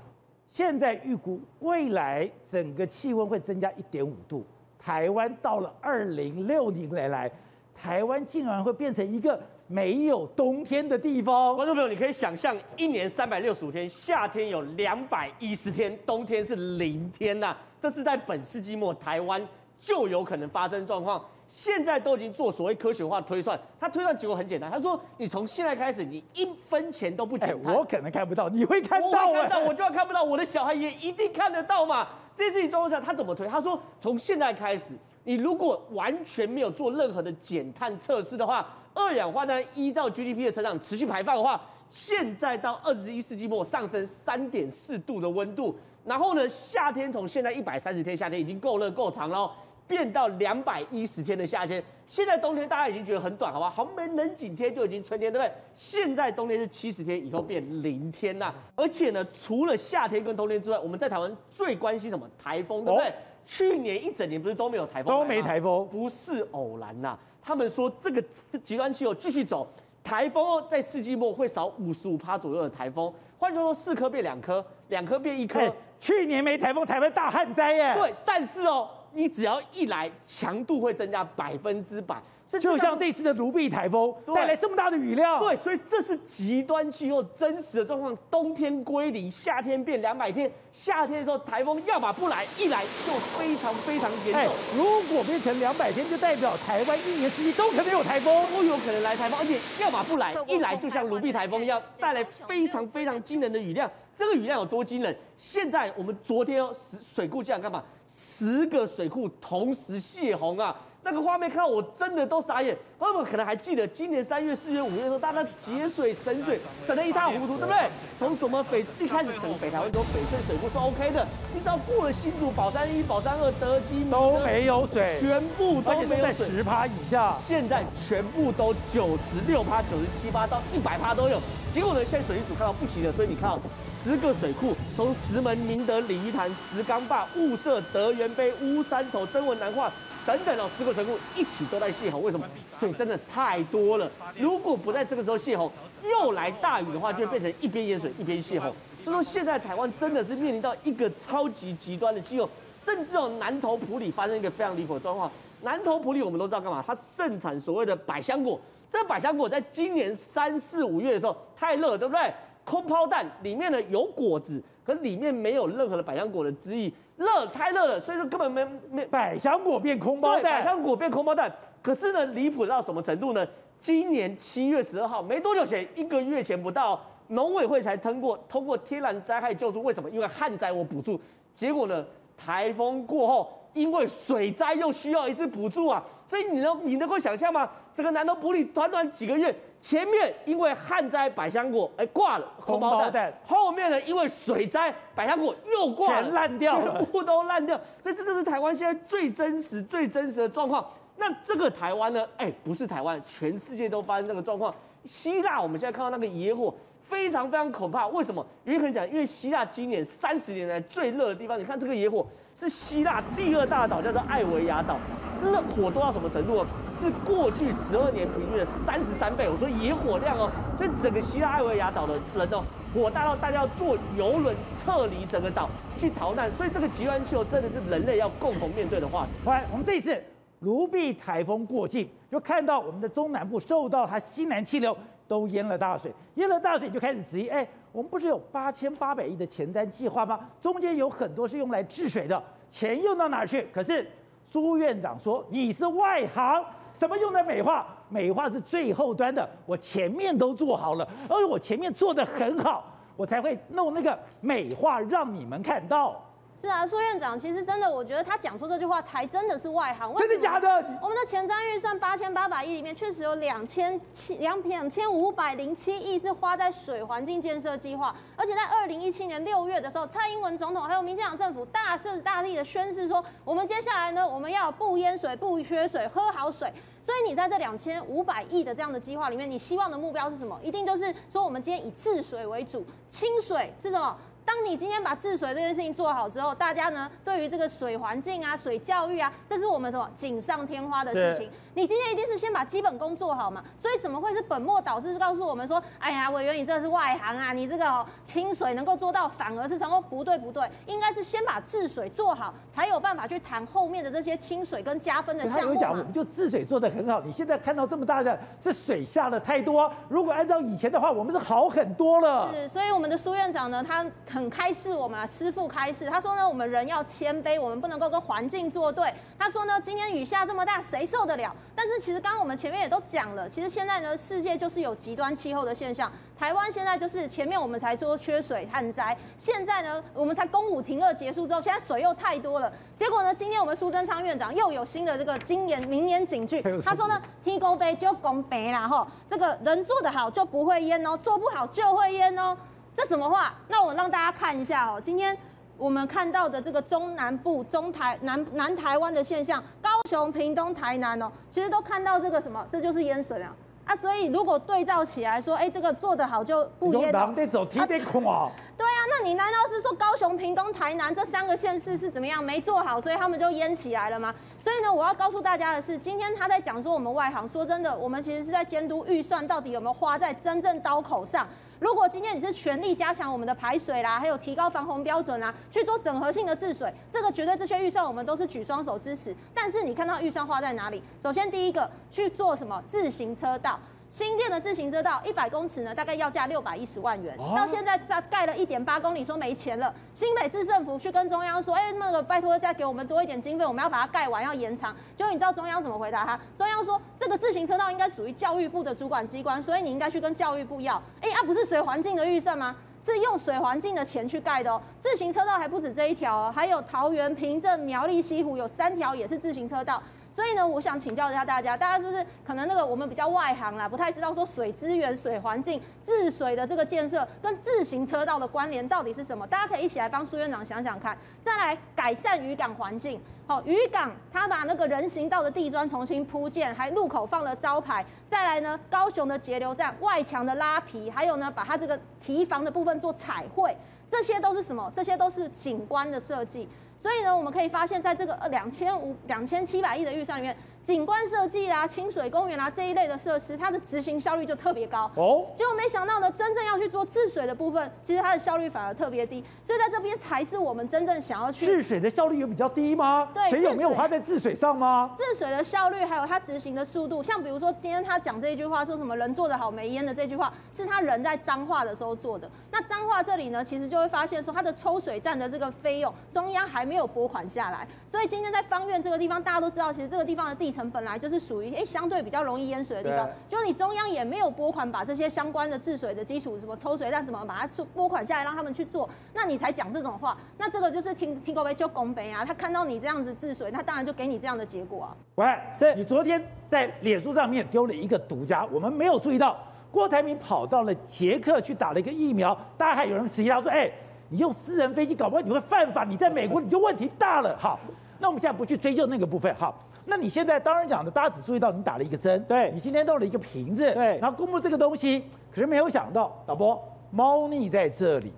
现在预估未来整个气温会增加一点五度，台湾到了二零六零年来，台湾竟然会变成一个没有冬天的地方。观众朋友，你可以想象，一年三百六十五天，夏天有两百一十天，冬天是零天呐，这是在本世纪末台湾就有可能发生状况。现在都已经做所谓科学化推算，他推算结果很简单，他说你从现在开始，你一分钱都不减、欸。我可能看不到，你会看到、欸。我会看到，我就要看不到，我的小孩也一定看得到嘛。这件事情状况下，他怎么推？他说从现在开始，你如果完全没有做任何的减碳测试的话，二氧化碳依照 GDP 的成长持续排放的话，现在到二十一世纪末上升三点四度的温度，然后呢，夏天从现在一百三十天夏天已经够热够长了。变到两百一十天的夏天，现在冬天大家已经觉得很短，好吧？好，没冷几天就已经春天，对不对？现在冬天是七十天，以后变零天呐。而且呢，除了夏天跟冬天之外，我们在台湾最关心什么？台风，对不对？哦、去年一整年不是都没有台风？都没台风，不是偶然呐。他们说这个极端气候继续走，台风哦，在世纪末会少五十五趴左右的台风。换句话说，四颗变两颗，两颗变一颗。去年没台风，台湾大旱灾耶。对，但是哦。你只要一来，强度会增加百分之百。就像这次的卢碧台风带来这么大的雨量，对，所以这是极端气候真实的状况。冬天归零，夏天变两百天。夏天的时候台风要么不来，一来就非常非常严重。欸，如果变成两百天，就代表台湾一年四季都可能有台风，都有可能来台风，而且要么不来，一来就像卢碧台风一样，带来非常非常惊人的雨量。这个雨量有多惊人？现在我们昨天水水库这样干嘛？十个水库同时泄洪啊！那个画面看到我真的都傻眼。朋友们可能还记得，今年三月、四月、五月的时候，大家节水省水省得一塌糊涂，对不对？从什么翡一开始整个北台湾都翡翠水库是 OK 的，你只要过了新竹宝山一、宝山二、德基都没有水，全部都没有水，十趴以下。现在全部都九十六趴、九十七趴到一百趴都有。结果呢，现在水利署看到不行了，所以你看到十个水库，从石门、明德、鲤鱼潭、石冈坝、雾社、德源杯、乌山头、曾文南化等等哦，十个水库一起都在泄洪。为什么？水真的太多了。如果不在这个时候泄洪，又来大雨的话，就会变成一边淹水一边泄洪。所以说，现在台湾真的是面临到一个超级极端的气候，甚至哦，南投埔里发生一个非常离谱的状况。南投埔里我们都知道干嘛？它盛产所谓的百香果。这百香果在今年三四五月的时候太热，对不对？空抛弹里面呢有果子，可里面没有任何的百香果的汁液，热太热了，所以说根本没没百香果变空包蛋，百香果变空包蛋。可是呢，离谱到什么程度呢？今年七月十二号没多久前，一个月前不到，农委会才通过通过天然灾害救助，为什么？因为旱灾我补助，结果呢，台风过后。因为水灾又需要一次补助啊，所以你能你能够想象吗？这个南投埔里短短几个月，前面因为旱灾百香果哎挂了红包弹，后面呢因为水灾百香果又挂了，全烂掉了，全部都烂掉，所以这就是台湾现在最真实、最真实的状况。那这个台湾呢？哎，不是台湾，全世界都发生这个状况。希腊我们现在看到那个野火非常非常可怕，为什么？因为很简单，因为希腊今年三十年来最热的地方，你看这个野火。是希腊第二大岛，叫做艾维亚岛，那火多到什么程度？是过去十二年平均的三十三倍。我说野火量哦，所以整个希腊艾维亚岛的人哦，火大到大家要坐游轮撤离整个岛去逃难。所以这个极端气候真的是人类要共同面对的话题。来，我们这一次卢碧台风过境，就看到我们的中南部受到它西南气流都淹了大水，淹了大水就开始质疑，哎。我们不是有八千八百亿的前瞻计划吗？中间有很多是用来治水的，钱用到哪儿去？可是苏院长说你是外行，什么用在美化？美化是最后端的，我前面都做好了，而且我前面做得很好，我才会弄那个美化让你们看到。是啊，苏院长，其实真的，我觉得他讲出这句话才真的是外行。真的假的？我们的前瞻预算八千八百亿里面，确实有两千七两两千五百零七亿是花在水环境建设计划，而且在二零一七年六月的时候，蔡英文总统还有民进党政府大顺大力的宣示说，我们接下来呢，我们要不淹水、不缺水、喝好水。所以你在这两千五百亿的这样的计划里面，你希望的目标是什么？一定就是说，我们今天以治水为主，清水是什么？当你今天把治水这件事情做好之后，大家呢对于这个水环境啊、水教育啊，这是我们什么锦上添花的事情。你今天一定是先把基本功做好嘛，所以怎么会是本末倒置，告诉我们说，哎呀，委员你这是外行啊，你这个、哦、清水能够做到，反而是成功？不对不对，应该是先把治水做好，才有办法去谈后面的这些清水跟加分的项目嘛。他有讲，我们就治水做得很好，你现在看到这么大的是水下的太多，如果按照以前的话，我们是好很多了。是，所以我们的苏院长呢，他很开示我们啊，师傅开示，他说呢，我们人要谦卑，我们不能够跟环境作对。他说呢，今天雨下这么大，谁受得了？但是其实刚刚我们前面也都讲了，其实现在呢，世界就是有极端气候的现象。台湾现在就是前面我们才说缺水旱灾，现在呢，我们才公五停二结束之后，现在水又太多了。结果呢，今天我们苏贞昌院长又有新的这个今年明年警句，他说呢，天公杯就公杯啦吼，这个人做得好就不会淹哦，做不好就会淹哦。这什么话？那我让大家看一下哦。今天我们看到的这个中南部、中台南南台湾的现象，高雄、屏东、台南哦，其实都看到这个什么？这就是淹水啊！啊，所以如果对照起来说，哎，这个做得好就不淹了。得走，天得空啊。对啊，那你难道是说高雄、屏东、台南这三个县市是怎么样没做好，所以他们就淹起来了吗？所以呢，我要告诉大家的是，今天他在讲说我们外行，说真的，我们其实是在监督预算到底有没有花在真正刀口上。如果今天你是全力加强我们的排水啦，还有提高防洪标准啊，去做整合性的治水，这个绝对这些预算我们都是举双手支持。但是你看到预算花在哪里？首先第一个去做什么自行车道。新店的自行车道一百公尺呢，大概要价六百一十万元，到现在在盖了一点八公里，说没钱了。新北市政府去跟中央说，哎，那个拜托再给我们多一点经费，我们要把它盖完，要延长。结果你知道中央怎么回答他？中央说这个自行车道应该属于教育部的主管机关，所以你应该去跟教育部要。哎，啊不是水环境的预算吗？是用水环境的钱去盖的哦。自行车道还不止这一条哦，还有桃园、平镇、苗栗、西湖有三条也是自行车道。所以呢，我想请教一下大家，大家就是可能那个我们比较外行啦，不太知道说水资源、水环境、治水的这个建设跟自行车道的关联到底是什么？大家可以一起来帮苏院长想想看。再来改善渔港环境，好，渔港他把那个人行道的地砖重新铺建，还路口放了招牌。再来呢，高雄的截流站外墙的拉皮，还有呢，把它这个堤防的部分做彩绘，这些都是什么？这些都是景观的设计。所以呢，我们可以发现，在这个两千五两千七百亿的预算里面。景观设计啦、清水公园啦这一类的设施，它的执行效率就特别高哦。结果没想到呢，真正要去做治水的部分，其实它的效率反而特别低。所以在这边才是我们真正想要去治水的效率有比较低吗？对，钱有没有花在治水上吗？治水的效率还有它执行的速度，像比如说今天他讲这一句话，说什么人做得好没烟的这句话，是他人在彰化的时候做的。那彰化这里呢，其实就会发现说，它的抽水站的这个费用，中央还没有拨款下来。所以今天在方院这个地方，大家都知道，其实这个地方的地层本来就是。属于哎，相对比较容易淹水的地方，就你中央也没有拨款，把这些相关的治水的基础，什么抽水站什么，把它出拨款下来，让他们去做，那你才讲这种话，那这个就是听听各位就拱北啊，他看到你这样子治水，他当然就给你这样的结果啊。喂，是你昨天在脸书上面丢了一个独家，我们没有注意到，郭台铭跑到了捷克去打了一个疫苗，大家还有人质疑他说，哎，你用私人飞机搞不好你会犯法，你在美国你就问题大了。好，那我们现在不去追究那个部分，好。那你现在当然讲的，大家只注意到你打了一个针，对，你今天弄了一个瓶子，对，然后公布这个东西，可是没有想到，导播猫腻在这里，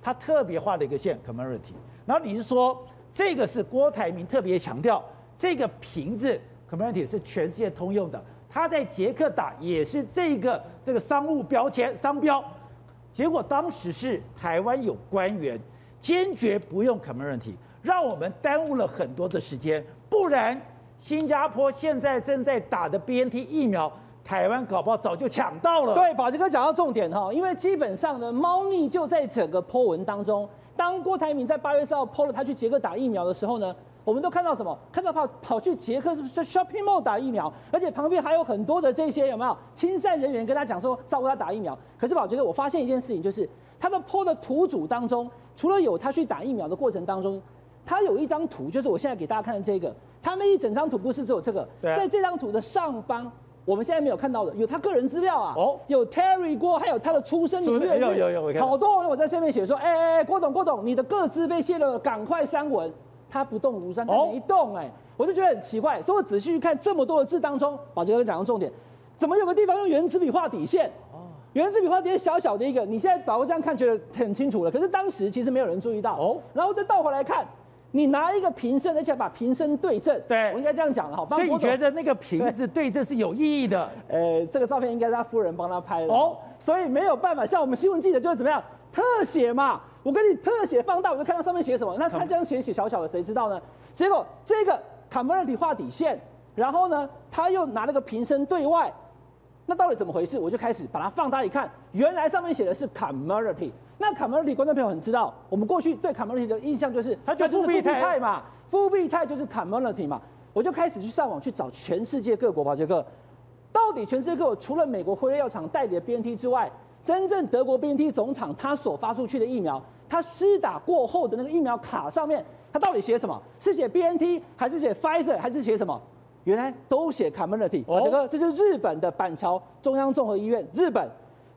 他特别画了一个线 community，然后你是说这个是郭台铭特别强调，这个瓶子 community 是全世界通用的，他在捷克打也是这个这个商务标签商标，结果当时是台湾有官员坚决不用 community 让我们耽误了很多的时间，不然。新加坡现在正在打的 BNT 疫苗，台湾搞不好早就抢到了。对，宝杰哥讲到重点哈，因为基本上呢，猫腻就在整个 po 文当中。当郭台铭在八月四号 po 了他去捷克打疫苗的时候呢，我们都看到什么？看到跑跑去捷克是不是 shopping mall 打疫苗？而且旁边还有很多的这些有没有亲善人员跟他讲说照顾他打疫苗？可是宝杰哥，我发现一件事情，就是他的 po 的图组当中，除了有他去打疫苗的过程当中，他有一张图，就是我现在给大家看的这个。他那一整张图不是只有这个，在这张图的上方，我们现在没有看到的有他个人资料啊，哦，有 Terry 郭，还有他的出生年月日，有有有，好多网友在下面写说，哎哎哎，郭董郭董，你的个资被泄了，赶快删文。他不动如山，他没动哎，我就觉得很奇怪，所以我仔细去看这么多的字当中，宝杰哥讲的重点，怎么有个地方用原子笔画底线？哦，原子笔画底线小小的一个，你现在把我这样看觉得很清楚了，可是当时其实没有人注意到哦，然后再倒回来看。你拿一个瓶身，而且把瓶身对正，对，我应该这样讲了哈。所以你觉得那个瓶子对正是有意义的？呃，这个照片应该是他夫人帮他拍的哦，所以没有办法。像我们新闻记者就是怎么样特写嘛，我跟你特写放大，我就看到上面写什么。那他这样写写小小的，谁知道呢？结果这个 Comirnaty 画底线，然后呢，他又拿了个瓶身对外，那到底怎么回事？我就开始把它放大一看，原来上面写的是 Comirnaty。那 Comirnaty 观众朋友很知道，我们过去对 Comirnaty 的印象就是它就是复必泰嘛，复必泰就是 Comirnaty 嘛，我就开始去上网去找全世界各国，宝杰哥，到底全世界各国除了美国辉瑞药厂代理的 BNT 之外，真正德国 BNT 总厂它所发出去的疫苗，它施打过后的那个疫苗卡上面，它到底写什么？是写 BNT 还是写 Pfizer 还是写什么？原来都写 Comirnaty。宝杰哥，这是日本的板桥中央综合医院，日本。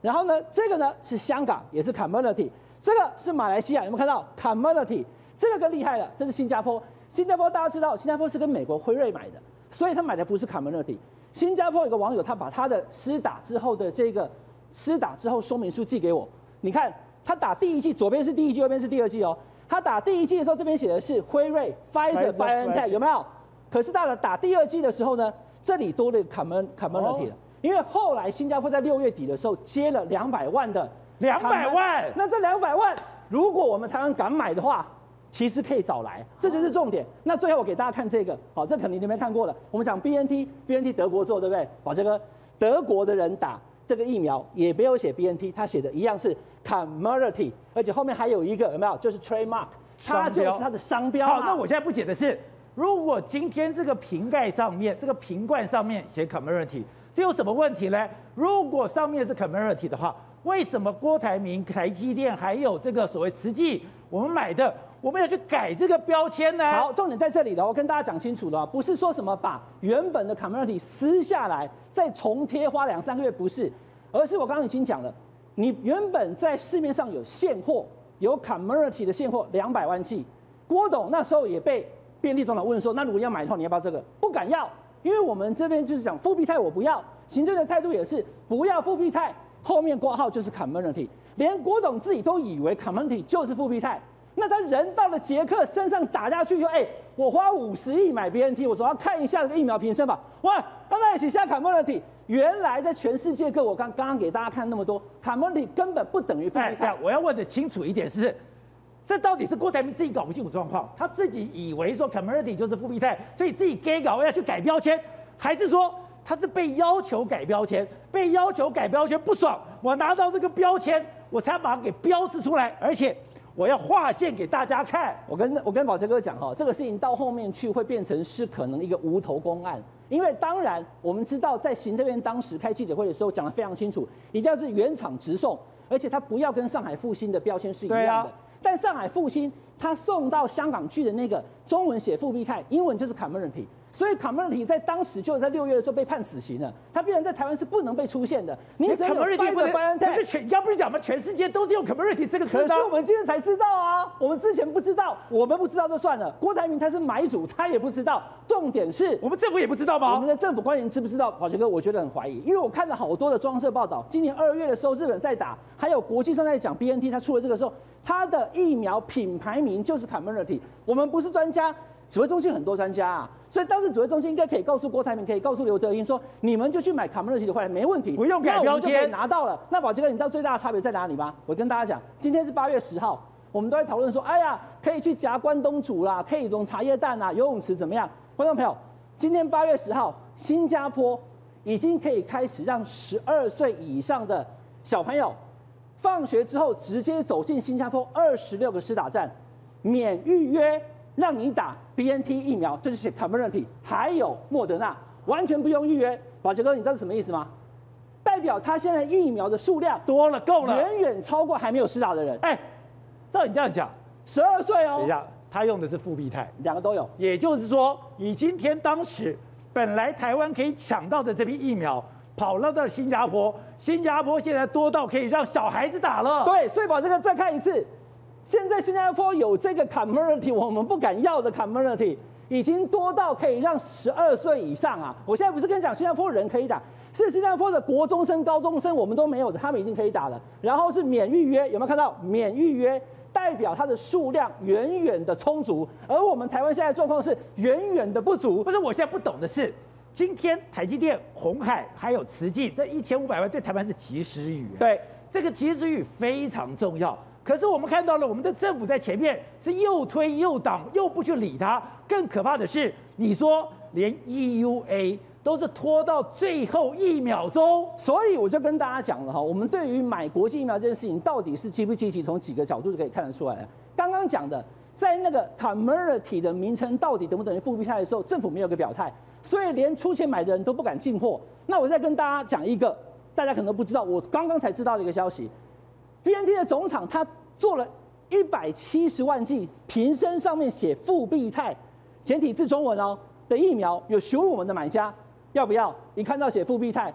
然后呢，这个呢是香港，也是 community。这个是马来西亚，有没有看到 community？这个更厉害了，这是新加坡。新加坡大家知道，新加坡是跟美国辉瑞买的，所以他买的不是 community。新加坡有个网友，他把他的施打之后的这个施打之后说明书寄给我。你看，他打第一剂，左边是第一剂，右边是第二剂哦。他打第一剂的时候，这边写的是辉瑞 Pfizer BioNTech，有没有？可是到了打第二剂的时候呢，这里多了 community 了。因为后来新加坡在六月底的时候接了两百万的两百万，那这两百万如果我们台湾敢买的话，其实可以早来，这就是重点。那最后我给大家看这个，好，这肯定你没看过的。我们讲 BNT，BNT 德国做对不对？好，这个德国的人打这个疫苗也没有写 BNT，他写的一样是 Comirnaty，而且后面还有一个有没有？就是 trademark，它就是它的商标。好，那我现在不解的是，如果今天这个瓶盖上面、这个瓶罐上面写 Comirnaty。这有什么问题呢？如果上面是 Comirnaty 的话，为什么郭台铭、台积电还有这个所谓慈济，我们买的，我们要去改这个标签呢？好，重点在这里了，我跟大家讲清楚了，不是说什么把原本的 Comirnaty 撕下来再重贴花两三个月，不是，而是我刚刚已经讲了，你原本在市面上有现货，有 Comirnaty 的现货两百万剂，郭董那时候也被便利总统问说，那如果要买的话，你要不要这个？不敢要。因为我们这边就是讲复必泰，我不要，行政的态度也是不要复必泰，后面挂号就是 community 连郭董自己都以为 community 就是复必泰，那他人到了捷克身上打下去，说，哎，我花五十亿买 BNT，我总要看一下这个疫苗评审吧，哇，刚才写下 community 原来在全世界各，我刚刚给大家看那么多 community 根本不等于复必泰，我要问的清楚一点是。这到底是郭台铭自己搞不清楚状况，他自己以为说 community 就是复必泰，所以自己给搞要去改标签，还是说他是被要求改标签，被要求改标签不爽，我拿到这个标签，我才把它给标示出来，而且我要划线给大家看。我跟我跟宝杰哥讲哈，这个事情到后面去会变成是可能一个无头公案，因为当然我们知道在行政院当时开记者会的时候讲得非常清楚，一定要是原厂直送，而且他不要跟上海复兴的标签是一样的。但上海复兴，他送到香港去的那个中文写复辟泰，英文就是 community，。所以 Comirnaty 在当时就在六月的时候被判死刑了，他必然在台湾是不能被出现的。你 Comirnaty 不能，可是全，要不是讲嘛，全世界都是用 Comirnaty 这个字。可是我们今天才知道啊，我们之前不知道，我们不知道就算了。郭台铭他是买主，他也不知道。重点是我们政府也不知道吗？我们的政府官员知不知道？宝杰哥，我觉得很怀疑，因为我看了好多的装设报道，今年二月的时候日本在打，还有国际上在讲 BNT，他出了这个时候，他的疫苗品牌名就是 Comirnaty。我们不是专家。指挥中心很多专家啊，所以当时指挥中心应该可以告诉郭台铭，可以告诉刘德英说，你们就去买 Comirnaty 的回来，没问题，不用改标签，拿到了。那宝杰哥，你知道最大的差别在哪里吗？我跟大家讲，今天是八月十号，我们都在讨论说，哎呀，可以去夹关东煮啦，可以融茶叶蛋啊，游泳池怎么样？观众朋友，今天八月十号，新加坡已经可以开始让十二岁以上的小朋友放学之后直接走进新加坡二十六个施打站，免预约。让你打 BNT 疫苗，就是写 Comirnaty，还有莫德纳，完全不用预约。宝杰哥，你知道是什么意思吗？代表他现在疫苗的数量多了，够了，远远超过还没有施打的人。哎，照你这样讲，十二岁哦。等一下，他用的是复必泰，两个都有。也就是说，以今天当时本来台湾可以抢到的这批疫苗，跑了到新加坡，新加坡现在多到可以让小孩子打了。对，所以宝杰哥再看一次。现在新加坡有这个 community，我们不敢要的 community 已经多到可以让十二岁以上啊！我现在不是跟你讲新加坡人可以打，是新加坡的国中生、高中生我们都没有的，他们已经可以打了。然后是免预约，有没有看到？免预约代表它的数量远远的充足，而我们台湾现在状况是远远的不足。不是，我现在不懂的是，今天台积电、红海还有慈济这一千五百万对台湾是及时雨，对，这个及时雨非常重要。可是我们看到了，我们的政府在前面是又推又挡，又不去理他。更可怕的是，你说连 EUA 都是拖到最后一秒钟。所以我就跟大家讲了哈，我们对于买国际疫苗这件事情到底是积不积极，从几个角度就可以看得出来。刚刚讲的，在那个 Comirnaty 的名称到底等不等于复必泰的时候，政府没有个表态，所以连出钱买的人都不敢进货。那我再跟大家讲一个，大家可能不知道，我刚刚才知道的一个消息，BNT 的总厂他做了一百七十万剂瓶身上面写复必泰，简体字中文哦的疫苗，有询问我们的买家要不要？一看到写复必泰，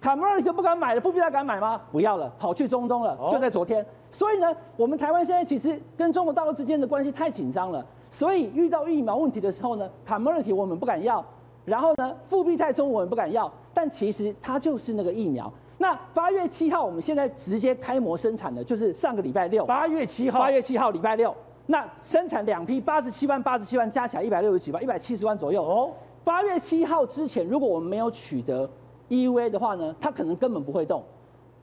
卡梅尔就不敢买了，复必泰敢买吗？不要了，跑去中东了。就在昨天，所以呢，我们台湾现在其实跟中国大陆之间的关系太紧张了，所以遇到疫苗问题的时候呢，卡梅尔我们不敢要，然后呢，复必泰中我们不敢要，但其实它就是那个疫苗。那八月七号，我们现在直接开模生产的，就是上个礼拜六。八月七号，八月七号礼拜六，那生产两批，八十七万，八十七万加起来一百六十几万，一百七十万左右。哦，八月七号之前，如果我们没有取得 EUA 的话呢，它可能根本不会动，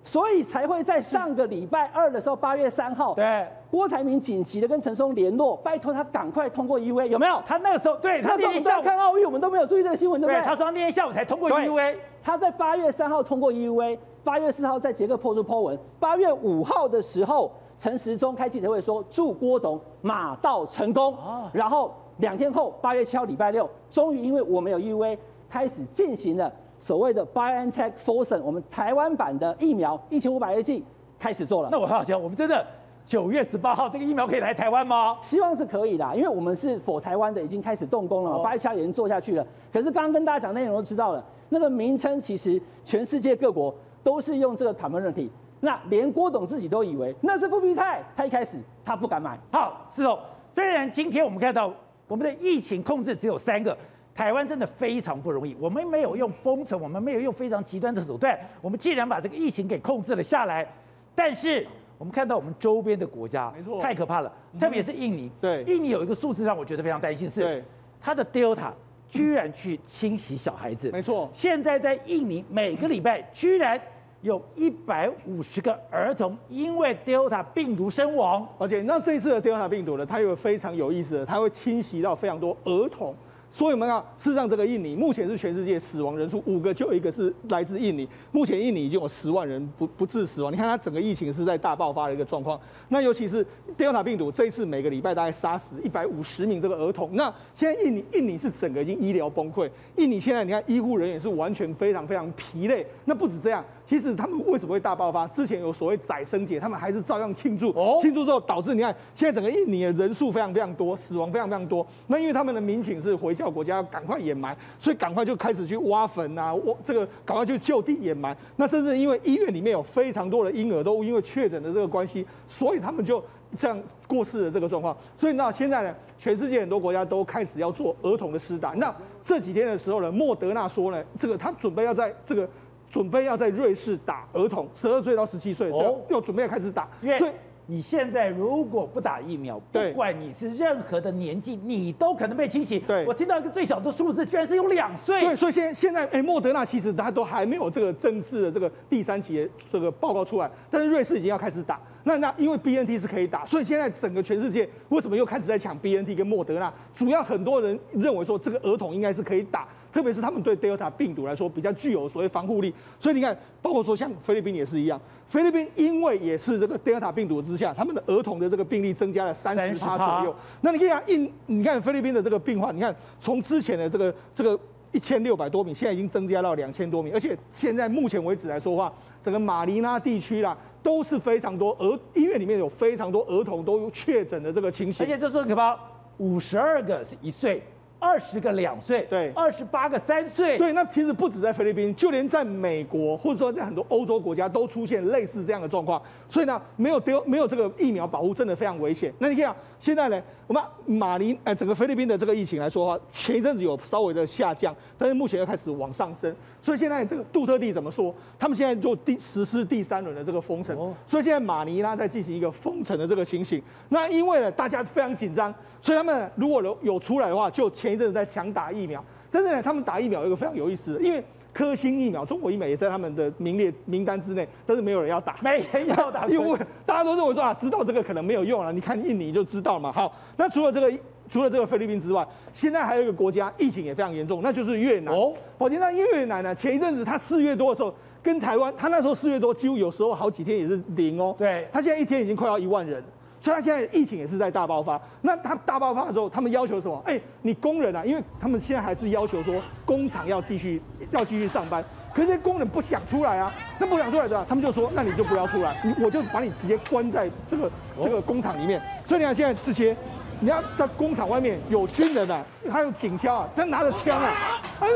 所以才会在上个礼拜二的时候，八月三号，对，郭台铭紧急的跟陈松联络，拜托他赶快通过 EUA，有没有？他那个时候，对，他那时候我们在看奥运，我们都没有注意这个新闻，对不对？他说那天下午才通过 EUA，他在八月三号通过 EUA。八月四号在捷克破出 Po 文，八月五号的时候，陈时中开记者会说祝郭董马到成功。然后两天后，八月七号礼拜六，终于因为我们有 EUA，开始进行了所谓的 BioNTech Fosun，我们台湾版的疫苗一千五百 A G 开始做了。那我好奇，我们真的九月十八号这个疫苗可以来台湾吗？希望是可以的，因为我们是 for 台湾的，已经开始动工了嘛，八月七号已经做下去了。可是刚刚跟大家讲内容都知道了，那个名称其实全世界各国。都是用这个 Comirnaty，那连郭董自己都以为那是复必泰，他一开始他不敢买。好，是哦。虽然今天我们看到我们的疫情控制只有三个，台湾真的非常不容易。我们没有用封城，我们没有用非常极端的手段，我们既然把这个疫情给控制了下来。但是我们看到我们周边的国家，没错，太可怕了，特别是印尼。对，印尼有一个数字让我觉得非常担心，是它的 Delta 居然去侵袭小孩子。没错，现在在印尼每个礼拜居然。有一百五十个儿童因为 Delta 病毒身亡，而且那这一次的 Delta 病毒呢，它有非常有意思的，它会侵袭到非常多儿童。所以我们看，事实上这个印尼目前是全世界死亡人数五个就有一个是来自印尼。目前印尼已经有十万人不不治死亡。你看它整个疫情是在大爆发的一个状况。那尤其是 Delta 病毒这一次每个礼拜大概杀死一百五十名这个儿童。那现在印尼印尼是整个已经医疗崩溃。印尼现在你看医护人员是完全非常非常疲累。那不止这样，其实他们为什么会大爆发？之前有所谓宰生节，他们还是照样庆祝。庆祝之后导致你看现在整个印尼的人数非常非常多，死亡非常非常多。那因为他们的民情是回。教国家要赶快掩埋，所以赶快就开始去挖坟啊，挖这个赶快就就地掩埋。那甚至因为医院里面有非常多的婴儿都因为确诊的这个关系，所以他们就这样过世的这个状况。所以那现在呢，全世界很多国家都开始要做儿童的施打。那这几天的时候呢，莫德纳说呢，这个他准备要在这个准备要在瑞士打儿童，十二岁到十七岁，哦，又准备要开始打，所以。你现在如果不打疫苗，不管你是任何的年纪，你都可能被清洗。对，我听到一个最小的数字，居然是有两岁。对，所以现现在，哎，莫德纳其实它都还没有这个正式的这个第三期的这个报告出来，但是瑞士已经要开始打。那那因为 BNT 是可以打，所以现在整个全世界为什么又开始在抢 BNT 跟莫德纳？主要很多人认为说这个儿童应该是可以打。特别是他们对 Delta 病毒来说比较具有所谓防护力，所以你看，包括说像菲律宾也是一样，菲律宾因为也是这个 Delta 病毒之下，他们的儿童的这个病例增加了三十趴左右。那你看印，你看菲律宾的这个病患，你看从之前的这个这个一千六百多名，现在已经增加到两千多名，而且现在目前为止来说的话，整个马尼拉地区啦都是非常多儿医院里面有非常多儿童都有确诊的这个情形，而且这是很可怕，五十二个是一岁。二十个两岁，对，二十八个三岁，对。那其实不止在菲律宾，就连在美国，或者说在很多欧洲国家都出现类似这样的状况。所以呢，没有丢，没有这个疫苗保护，真的非常危险。那你看，现在呢，我们马尼，呃，整个菲律宾的这个疫情来说的话，前一阵子有稍微的下降，但是目前又开始往上升。所以现在这个杜特地怎么说？他们现在就第实施第三轮的这个封城，所以现在马尼拉在进行一个封城的这个情形。那因为呢，大家非常紧张。所以他们如果有有出来的话，就前一阵子在抢打疫苗。但是呢，他们打疫苗有一个非常有意思的，因为科兴疫苗、中国疫苗也在他们的名列名单之内，但是没有人要打，没人要打，因为大家都认为说啊，知道这个可能没有用了。你看印尼就知道嘛。好，那除了这个除了这个菲律宾之外，现在还有一个国家疫情也非常严重，那就是越南。哦，宝杰，那越南呢？前一阵子他四月多的时候，跟台湾，他那时候四月多，几乎有时候好几天也是零哦。对，他现在一天已经快要一万人，所以他现在疫情也是在大爆发。那他大爆发的时候，他们要求什么？哎，你工人啊，因为他们现在还是要求说工厂要继续要继续上班，可是工人不想出来啊，那不想出来的，他们就说，那你就不要出来，我就把你直接关在这个这个工厂里面。所以你看现在这些。你要在工厂外面有军人啊，还有警消啊，他拿着枪啊，哎，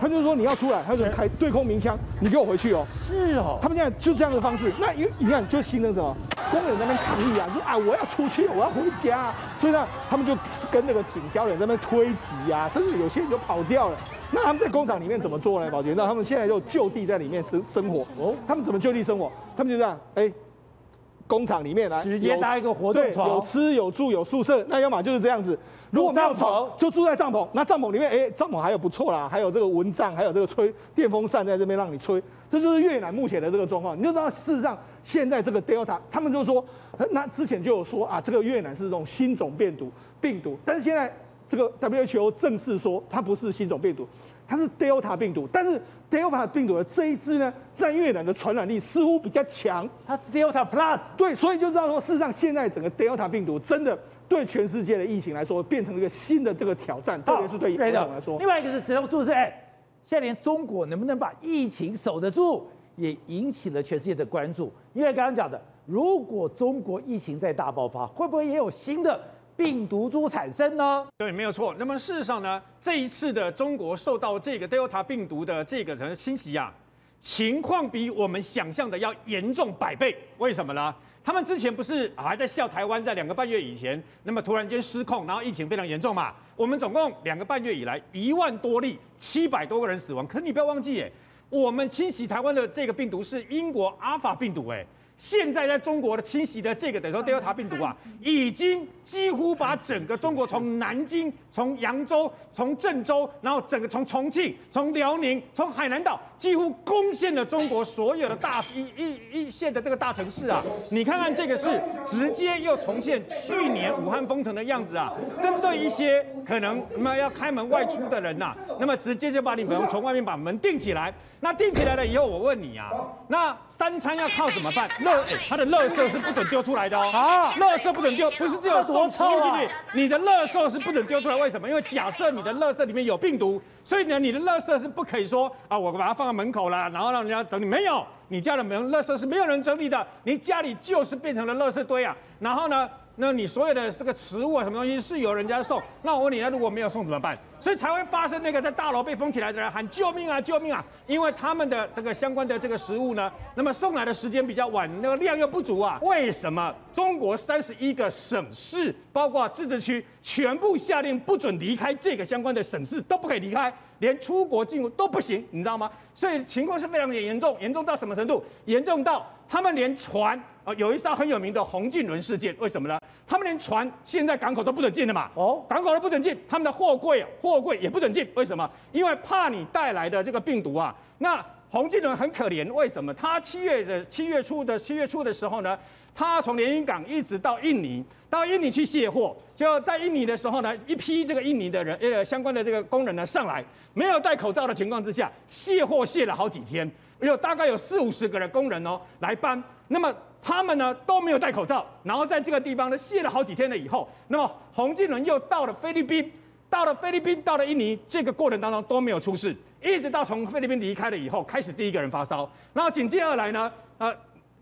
他就说你要出来，他就开对空鸣枪，你给我回去哦。是哦，他们现在就这样的方式。那你看，就形成什么？工人在那边抗议啊，说啊，我要出去，我要回家。所以呢，他们就跟那个警消人在那边推挤啊，甚至有些人就跑掉了。那他们在工厂里面怎么做呢？宝杰，那他们现在就就地在里面生生活。哦，他们怎么就地生活？他们就这样，哎。工厂里面来，直接搭一个活动床，有吃有住有宿舍，那要么就是这样子。如果没有床，就住在帐篷。那帐篷里面，哎，帐篷还有不错啦，还有这个蚊帐，还有这个吹电风扇在这边让你吹。这就是越南目前的这个状况。你就知道，事实上现在这个 Delta，他们就说，那之前就有说啊，这个越南是这种新种病毒病毒，但是现在这个 WHO 正式说它不是新种病毒，它是 Delta 病毒，但是。Delta 病毒的这一支呢，在越南的传染力似乎比较强，它是 Delta Plus。对，所以就知道说，事实上现在整个 Delta 病毒真的对全世界的疫情来说，变成了一个新的这个挑战，特别是对越南来说。另外一个是指数是，哎，现在连中国能不能把疫情守得住，也引起了全世界的关注。因为刚刚讲的，如果中国疫情再大爆发，会不会也有新的？病毒株产生呢？对，没有错。那么事实上呢，这一次的中国受到这个 Delta 病毒的这个人侵袭啊，情况比我们想象的要严重百倍。为什么呢？他们之前不是还在笑台湾在两个半月以前，那么突然间失控，然后疫情非常严重嘛？我们总共两个半月以来一万多例，七百多个人死亡。可你不要忘记，哎，我们侵袭台湾的这个病毒是英国阿法病毒，哎。现在在中国的侵袭的这个等于说 Delta 病毒啊，已经几乎把整个中国从南京、从扬州、从郑州，然后整个从重庆、从辽宁、从海南岛，几乎攻陷了中国所有的大一一一线的这个大城市啊！你看看这个是直接又重现去年武汉封城的样子啊！针对一些可能那么要开门外出的人呐、啊，那么直接就把你们从外面把门钉起来。那钉起来了以后，我问你啊，那三餐要靠怎么办？垃，他的垃圾是不准丢出来的哦。啊，垃圾不准丢，不是只有送食物进去，你的垃圾是不准丢出来。为什么？因为假设你的垃圾里面有病毒，所以呢，你的垃圾是不可以说啊，我把它放在门口了，然后让人家整理。没有，你家的门垃圾是没有人整理的，你家里就是变成了垃圾堆啊。然后呢？那你所有的这个食物啊，什么东西是由人家送？那我问你，那如果没有送怎么办？所以才会发生那个在大楼被封起来的人喊救命啊，救命啊！因为他们的这个相关的这个食物呢，那么送来的时间比较晚，那个量又不足啊。为什么中国三十一个省市，包括自治区，全部下令不准离开这个相关的省市，都不可以离开，连出国进入都不行，你知道吗？所以情况是非常的严重，严重到什么程度？严重到他们连船。有一艘很有名的红净轮事件，为什么呢？他们连船现在港口都不准进了嘛。哦，港口都不准进，他们的货柜货柜也不准进，为什么？因为怕你带来的这个病毒啊。那洪进轮很可怜，为什么？他七月的七月初的七月初的时候呢，他从连云港一直到印尼，到印尼去卸货，就在印尼的时候呢，一批这个印尼的人呃相关的这个工人呢上来，没有戴口罩的情况之下卸货卸了好几天，有大概有四五十个的工人哦来搬，那么。他们呢都没有戴口罩，然后在这个地方呢卸了好几天了以后，那么红净轮又到了菲律宾，到了菲律宾，到了印尼，这个过程当中都没有出事，一直到从菲律宾离开了以后，开始第一个人发烧，然后紧接而来呢，呃，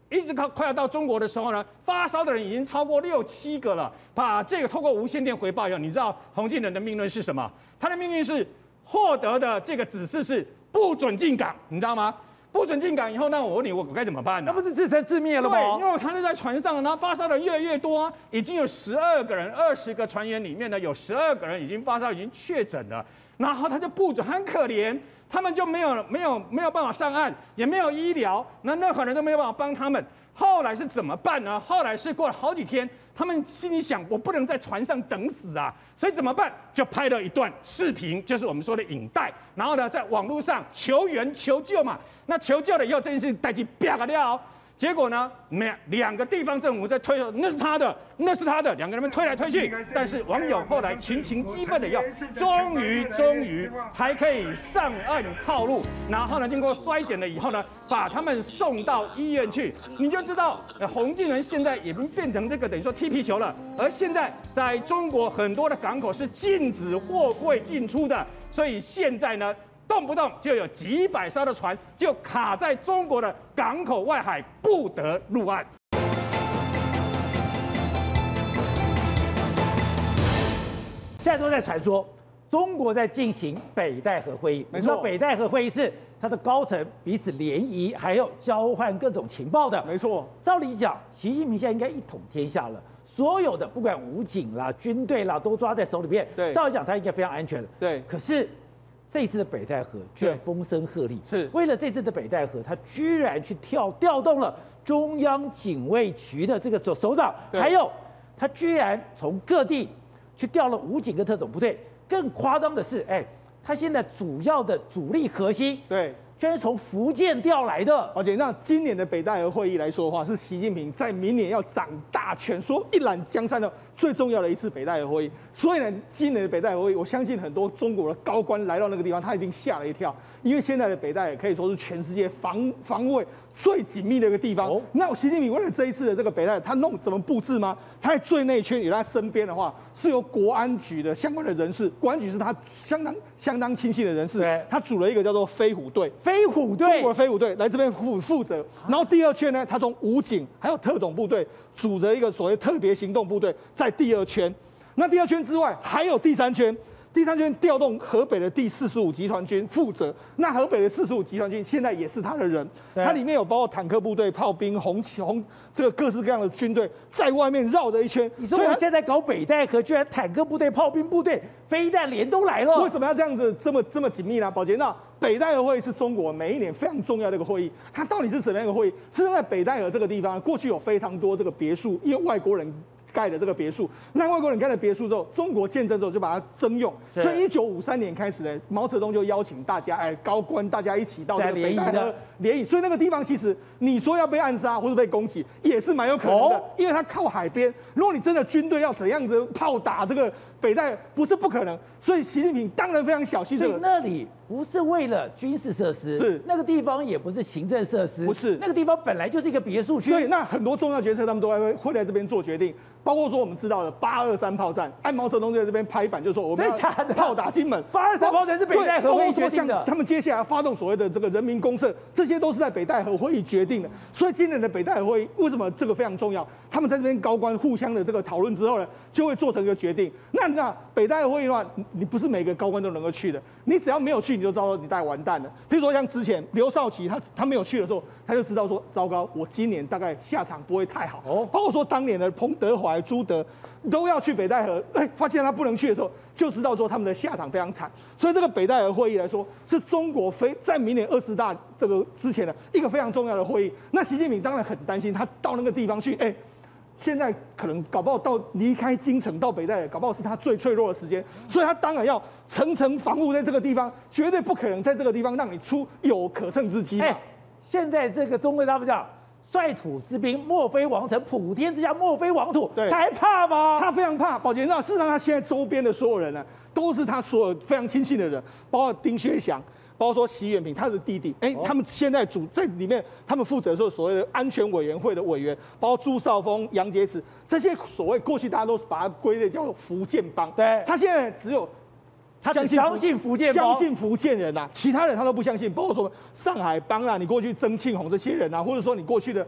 一直到快要到中国的时候呢，发烧的人已经超过六七个了，把这个透过无线电回报以后，你知道红净轮的命令是什么？他的命令是获得的这个指示是不准进港，你知道吗？不准进港以后，那我问你，我该怎么办呢？那不是自生自灭了吗？对，因为他就在船上，然后发烧的越来越多，已经有十二个人，二十个船员里面呢，有十二个人已经发烧，已经确诊了。然后他就不准，很可怜，他们就没有没有没有办法上岸，也没有医疗，那任何人都没有办法帮他们。后来是怎么办呢？后来是过了好几天，他们心里想，我不能在船上等死啊，所以怎么办？就拍了一段视频，就是我们说的影带，然后呢，在网络上求援求救嘛。那求救了以后，这件事情带起啪个料，结果呢，两两个地方政府在推，那是他的，那是他的，两个人们推来推去。但是网友后来群情激愤的要，终于终于才可以上岸套路。然后呢，经过衰减了以后呢，把他们送到医院去。你就知道，洪建仁现在已经变成这个等于说踢皮球了。而现在在中国很多的港口是禁止货柜进出的，所以现在呢。动不动就有几百艘的船就卡在中国的港口外海，不得入岸。现在都在传说，中国在进行北戴河会议。没错，北戴河会议是它的高层彼此联谊，还有交换各种情报的。没错，照理讲，习近平现在应该一统天下了，所有的不管武警啦、军队啦，都抓在手里面。对，照理讲，他应该非常安全的。对，可是。这次的北戴河居然风声鹤唳，是。为了这次的北戴河，他居然去调调动了中央警卫局的这个首首长，还有他居然从各地去调了武警跟特种部队。更夸张的是，哎，他现在主要的主力核心，对。居然从福建调来的，而且让今年的北戴河会议来说的话，是习近平在明年要掌大权、说一览江山的最重要的一次北戴河会议。所以呢，今年的北戴河会议，我相信很多中国的高官来到那个地方，他已经吓了一跳，因为现在的北戴河可以说是全世界防防卫最紧密的一个地方。那习近平为了这一次的这个北戴，他弄怎么布置吗？他在最内圈，有他身边的话，是由国安局的相关的人士，国安局是他相当相当亲信的人士，他组了一个叫做飞虎队。飞虎队，中国的飞虎队来这边负负责，然后第二圈呢，他从武警还有特种部队组成一个所谓特别行动部队，在第二圈。那第二圈之外还有第三圈，第三圈调动河北的第四十五集团军负责。那河北的四十五集团军现在也是他的人，它里面有包括坦克部队、炮兵、红旗红这个各式各样的军队在外面绕着一圈。你说我现在搞北戴河，居然坦克部队、炮兵部队、飞弹连都来了，为什么要这样子这么这么紧密呢？宝杰那。北戴河会议是中国每一年非常重要的一个会议，它到底是什么样一个会议？是在北戴河这个地方，过去有非常多这个别墅，因为外国人。盖的这个别墅，那外国人盖了别墅之后，中国见证之后就把它征用。所以一九五三年开始呢，毛泽东就邀请大家，哎，高官大家一起到这个北戴河联谊。所以那个地方其实你说要被暗杀或者被攻击，也是蛮有可能的，因为它靠海边。如果你真的军队要怎样子炮打这个北戴，不是不可能。所以习近平当然非常小心。所以那里不是为了军事设施，是那个地方也不是行政设施，不是那个地方本来就是一个别墅区。对，那很多重要决策他们都会会来这边做决定。包括说我们知道的八二三炮战，按毛泽东在这边拍板，就说我们要炮打金门。八二三炮战是北戴河会议决定的。他们接下来发动所谓的这个人民公社，这些都是在北戴河会议决定的。所以今年的北戴河会议为什么这个非常重要？他们在这边高官互相的这个讨论之后呢，就会做成一个决定。那那北戴河会议的话，你不是每个高官都能够去的，你只要没有去，你就知道你大概完蛋了。譬如说像之前刘少奇他他没有去的时候，他就知道说糟糕，我今年大概下场不会太好。哦，包括说当年的彭德怀、朱德。都要去北戴河，哎，发现他不能去的时候，就知道说他们的下场非常惨。所以这个北戴河会议来说，是中国非在明年二十大这个之前的一个非常重要的会议。那习近平当然很担心，他到那个地方去，哎，现在可能搞不好到离开京城到北戴河，搞不好是他最脆弱的时间，所以他当然要层层防护在这个地方，绝对不可能在这个地方让你出有可乘之机嘛。现在这个中国大陆讲。率土之滨，莫非王臣；普天之下，莫非王土。对，他还怕吗？他非常怕。宝杰，那事实上，他现在周边的所有人呢，都是他所有非常亲信的人，包括丁薛祥，包括说习远平他的弟弟。哎、欸，他们现在组在里面，他们负责做所谓的安全委员会的委员，包括朱少峰、杨洁篪这些所谓过去大家都把它归类叫做福建帮。对，他现在只有。他相信福建，相信福建人呐、啊，其他人他都不相信。包括说上海帮啊，你过去曾庆红这些人啊，或者说你过去的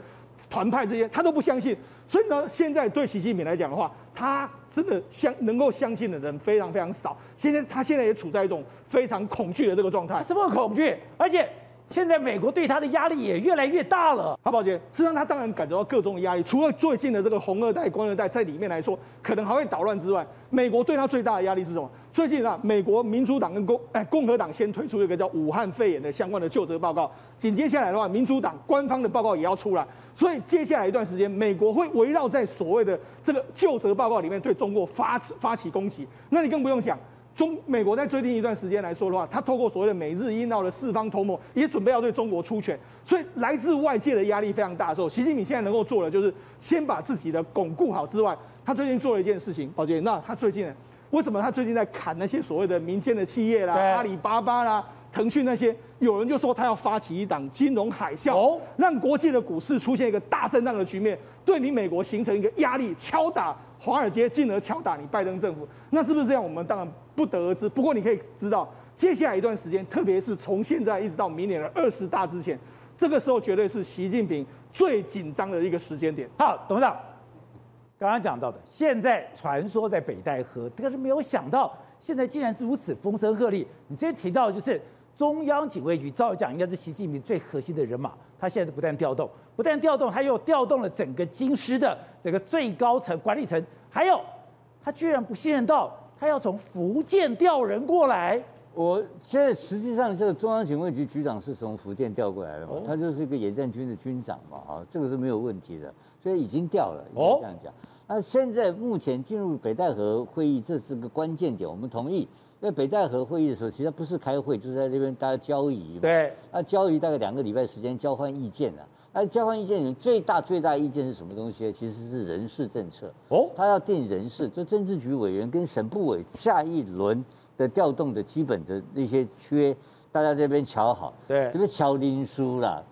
团派这些，他都不相信。所以呢，现在对习近平来讲的话，他真的相能够相信的人非常非常少。现在他现在也处在一种非常恐惧的这个状态。什么恐惧？而且现在美国对他的压力也越来越大了。好，宝杰，事实上他当然感觉到各种压力。除了最近的这个红二代、官二代在里面来说，可能还会捣乱之外，美国对他最大的压力是什么？最近啊，美国民主党跟共哎共和党先推出一个叫武汉肺炎的相关的就责报告，紧接下来的话，民主党官方的报告也要出来，所以接下来一段时间，美国会围绕在所谓的这个究责报告里面对中国发起发起攻击。那你更不用讲，中美国在最近一段时间来说的话，他透过所谓的美日印澳的四方同盟，也准备要对中国出拳。所以来自外界的压力非常大的时候，习近平现在能够做的就是先把自己的巩固好之外，他最近做了一件事情，宝杰，那他最近呢？为什么他最近在砍那些所谓的民间的企业啦，阿里巴巴啦？腾讯那些，有人就说他要发起一档金融海啸，哦，让国际的股市出现一个大震荡的局面，对你美国形成一个压力，敲打华尔街，进而敲打你拜登政府，那是不是这样？我们当然不得而知。不过你可以知道，接下来一段时间，特别是从现在一直到明年的二十大之前，这个时候绝对是习近平最紧张的一个时间点。好，董事长刚刚讲到的，现在传说在北戴河，但是没有想到，现在竟然如此风声鹤唳。你之前提到的就是。中央警卫局照讲应该是习近平最核心的人马，他现在不但调动，不但调动，他又调动了整个京师的整个最高层管理层，还有他居然不信任到他要从福建调人过来。我现在实际上这个中央警卫局局长是从福建调过来的嘛，他就是一个野战军的军长嘛，啊，这个是没有问题的，所以已经调了，这样讲。那现在目前进入北戴河会议，这是个关键点，我们同意。在北戴河会议的时候，其实不是开会，就是在这边大家交谊。对，那交易大概两个礼拜时间交换意见了。那交换意见里面最大最大意见是什么东西？其实是人事政策。哦，他要定人事，这政治局委员跟省部委下一轮的调动的基本的那些缺，大家这边瞧好。对，这边瞧林书啦，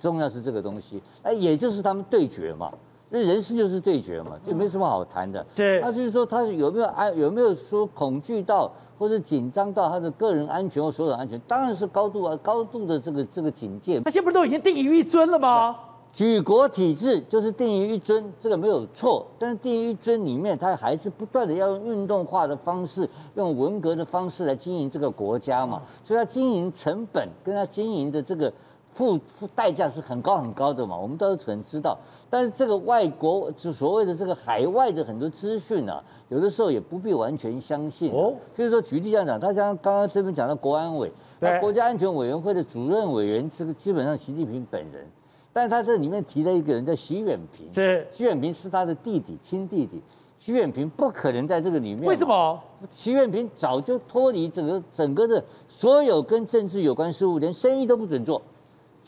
重要是这个东西。哎，也就是他们对决嘛。那人事就是对决嘛，就没什么好谈的。对，那就是说他有没有安，有没有说恐惧到或者紧张到他的个人安全或所有安全？当然是高度啊，高度的这个这个警戒。那现在不是都已经定于一尊了吗？举国体制就是定于一尊，这个没有错。但是定于一尊里面，他还是不断的要用运动化的方式，用文革的方式来经营这个国家嘛。所以他经营成本跟他经营的这个。付付代价是很高很高的嘛，我们都可能知道。但是这个外国就所谓的这个海外的很多资讯啊，有的时候也不必完全相信。哦，就是说举例这样讲，他像刚刚这边讲到国安委，那国家安全委员会的主任委员，这个基本上习近平本人。但是他这里面提了一个人叫习远平，是习远平是他的弟弟，亲弟弟。徐远平不可能在这个里面。为什么？徐远平早就脱离整个整个的所有跟政治有关事务，连生意都不准做。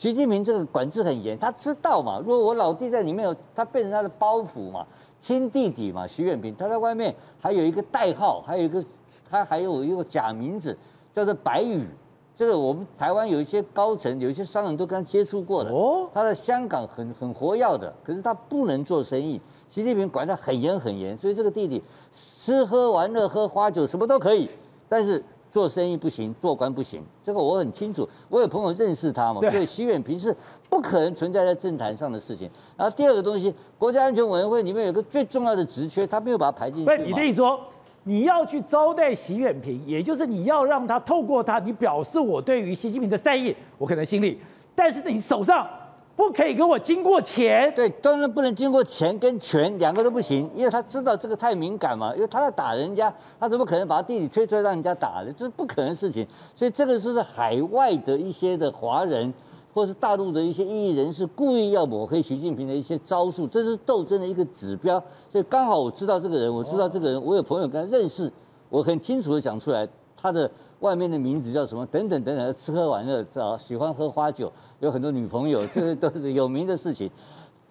习近平这个管制很严，他知道嘛？如果我老弟在里面有，他变成他的包袱嘛，亲弟弟嘛，徐远平他在外面还有一个代号，还有一个他还有一个假名字叫做白羽。这个我们台湾有一些高层，有一些商人都跟他接触过的。哦，他在香港很很活跃的，可是他不能做生意。习近平管得很严很严，所以这个弟弟吃喝玩乐喝花酒什么都可以，但是。做生意不行，做官不行，这个我很清楚。我有朋友认识他嘛，所以习远平是不可能存在在政坛上的事情。然后第二个东西，国家安全委员会里面有个最重要的职缺，他没有把它排进去。不是你的意思说，你要去招待习远平，也就是你要让他透过他，你表示我对于习近平的善意，我可能心里，但是你手上。不可以给我经过钱，对，当然不能经过钱跟权两个都不行，因为他知道这个太敏感嘛，因为他在打人家，他怎么可能把他弟弟推出来让人家打的？这是不可能的事情。所以这个是海外的一些的华人，或是大陆的一些异议人士故意要抹黑习近平的一些招数，这是斗争的一个指标。所以刚好我知道这个人，我知道这个人，我有朋友跟他认识，我很清楚的讲出来他的。外面的名字叫什么？等等等等，吃喝玩乐，啊，喜欢喝花酒，有很多女朋友，这个都是有名的事情。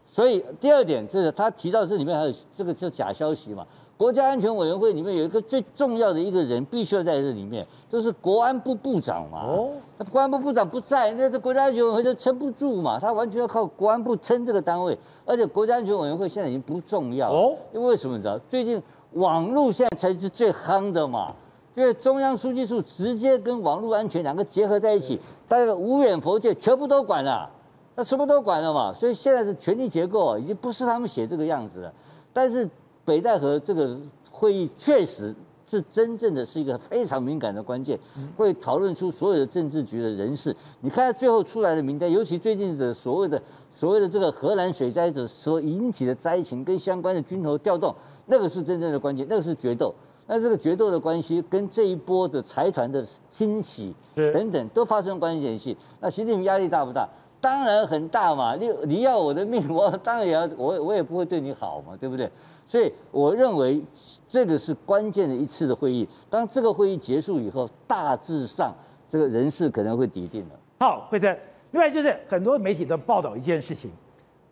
所以第二点，就是他提到这里面还有这个叫假消息嘛。国家安全委员会里面有一个最重要的一个人，必须要在这里面，就是国安部部长嘛。哦，那国安部部长不在，那这国家安全委员会就撑不住嘛。他完全要靠国安部撑这个单位，而且国家安全委员会现在已经不重要。哦，因为为什么你知道？最近网络现在才是最夯的嘛。因为中央书记处直接跟网络安全两个结合在一起，大家无远佛界，全部都管了，那什么都管了嘛。所以现在的权力结构已经不是他们写这个样子了。但是北戴河这个会议确实是真正的是一个非常敏感的关键，会讨论出所有的政治局的人士。你看最后出来的名单，尤其最近的所谓的所谓的这个荷兰水灾者所引起的灾情跟相关的军头调动，那个是真正的关键，那个是决斗。那这个决斗的关系跟这一波的财团的兴起等等都发生关系联系。那习近平压力大不大？当然很大嘛。你你要我的命，我当然也要，我我也不会对你好嘛，对不对？所以我认为这个是关键的一次的会议。当这个会议结束以后，大致上这个人事可能会底定了。好，惠珍。另外就是很多媒体都报道一件事情，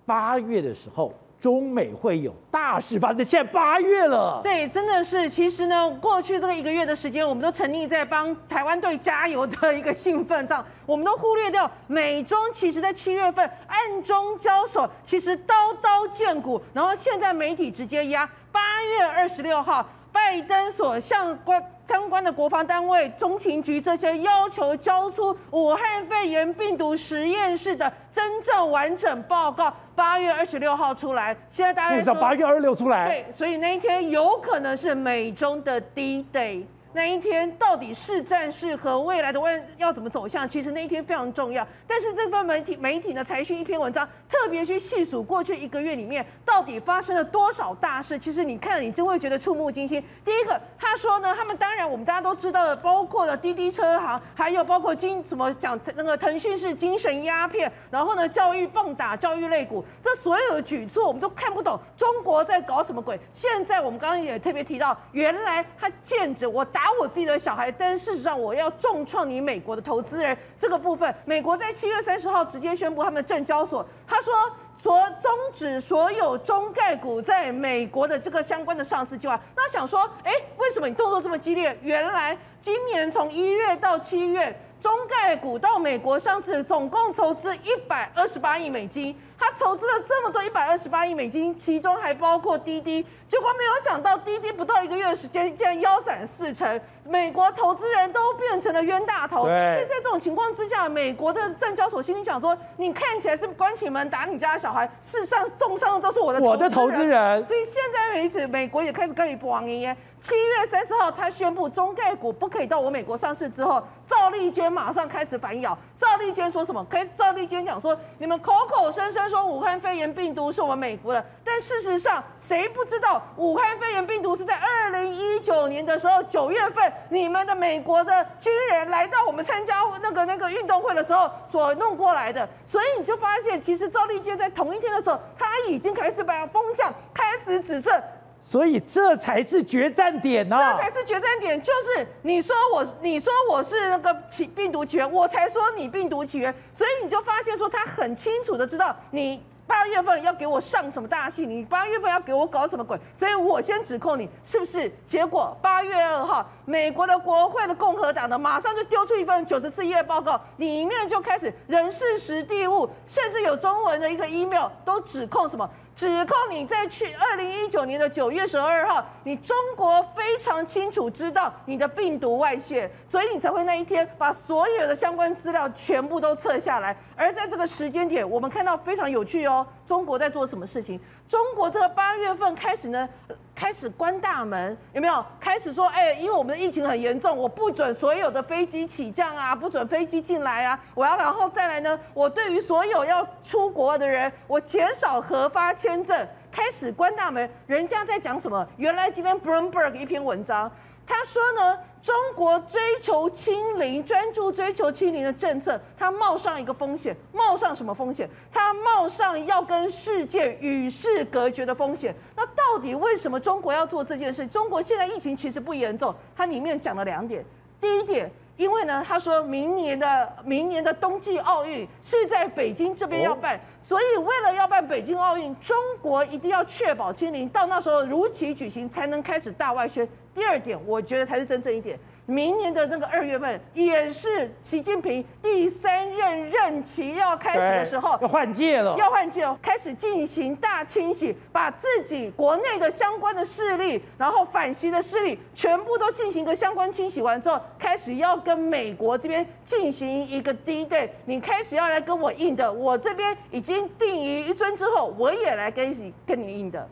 八月的时候。中美会有大事发生，现在八月了。对，真的是。其实呢，过去这个一个月的时间，我们都沉溺在帮台湾队加油的一个兴奋上，我们都忽略掉美中其实在七月份暗中交手，其实刀刀见骨。然后现在媒体直接压八月二十六号。拜登所向关相关的国防单位、中情局这些要求交出武汉肺炎病毒实验室的真正完整报告，八月二十六号出来。现在大家说八月二十六出来，对，所以那一天有可能是美中的 D Day。那一天到底是战是和未来的问要怎么走向？其实那一天非常重要。但是这份媒体媒体呢，采取一篇文章，特别去细数过去一个月里面到底发生了多少大事。其实你看了，你真会觉得触目惊心。第一个，他说呢，他们当然我们大家都知道的，包括了滴滴车行，还有包括精什么讲那个腾讯是精神鸦片，然后呢教育棒打教育类股，这所有的举措我们都看不懂，中国在搞什么鬼？现在我们刚刚也特别提到，原来他见着我。打我自己的小孩，但事实上我要重创你美国的投资人。这个部分，美国在七月三十号直接宣布他们的证交所，他说所终止所有中概股在美国的这个相关的上市计划。那想说，哎，为什么你动作这么激烈？原来今年从一月到七月，中概股到美国上市总共筹资一百二十八亿美金。他筹资了这么多一百二十八亿美金，其中还包括滴滴。结果没有想到，滴滴不到一个月的时间，竟然腰斩四成，美国投资人都变成了冤大头。所以在这种情况之下，美国的证交所心里想说：你看起来是关起门打你家的小孩，事实上重伤的都是我的我的投资人。所以现在为止，美国也开始跟你不王爷爷。七月三十号，他宣布中概股不可以到我美国上市之后，赵立娟马上开始反咬。赵立坚说什么？开始赵立坚讲说：你们口口声声。说武汉肺炎病毒是我们美国的，但事实上谁不知道武汉肺炎病毒是在二零一九年的时候九月份，你们的美国的军人来到我们参加那个那个运动会的时候所弄过来的，所以你就发现，其实赵立坚在同一天的时候，他已经开始把风向开始指正。所以这才是决战点呢、这才是决战点，就是你说我，你说我是那个起病毒起源，我才说你病毒起源，所以你就发现说他很清楚的知道你。八月份要给我上什么大戏？你八月份要给我搞什么鬼？所以我先指控你，是不是？结果八月二号，美国的国会的共和党呢，马上就丢出一份九十四页报告，里面就开始人事实地物，甚至有中文的一个 email 都指控什么？指控你在去二零一九年的九月十二号，你中国非常清楚知道你的病毒外泄，所以你才会那一天把所有的相关资料全部都撤下来。而在这个时间点，我们看到非常有趣哦，中国在做什么事情？中国这个八月份开始呢，开始关大门，有没有？开始说，哎，因为我们的疫情很严重，我不准所有的飞机起降啊，不准飞机进来啊，我要然后再来呢，我对于所有要出国的人，我减少核发签证，开始关大门。人家在讲什么？原来今天 Bloomberg 一篇文章，他说呢。中国追求清零，专注追求清零的政策，它冒上一个风险，冒上什么风险？它冒上要跟世界与世隔绝的风险。那到底为什么中国要做这件事？中国现在疫情其实不严重，它里面讲了两点。第一点，因为呢，他说明年的明年的冬季奥运是在北京这边要办，所以为了要办北京奥运，中国一定要确保清零，到那时候如期举行，才能开始大外宣。第二点，我觉得才是真正一点。明年的那个二月份，也是习近平第三任任期要开始的时候，要换届了，要换届了，开始进行大清洗，把自己国内的相关的势力，然后反习的势力，全部都进行一个相关清洗完之后，开始要跟美国这边进行一个 D-Day，你开始要来跟我硬的，我这边已经定于一尊之后，我也来跟你跟你硬的。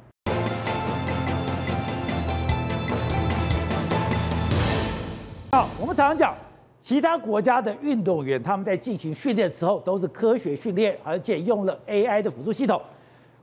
好，我们常常讲，其他国家的运动员他们在进行训练的时候都是科学训练，而且用了 AI 的辅助系统。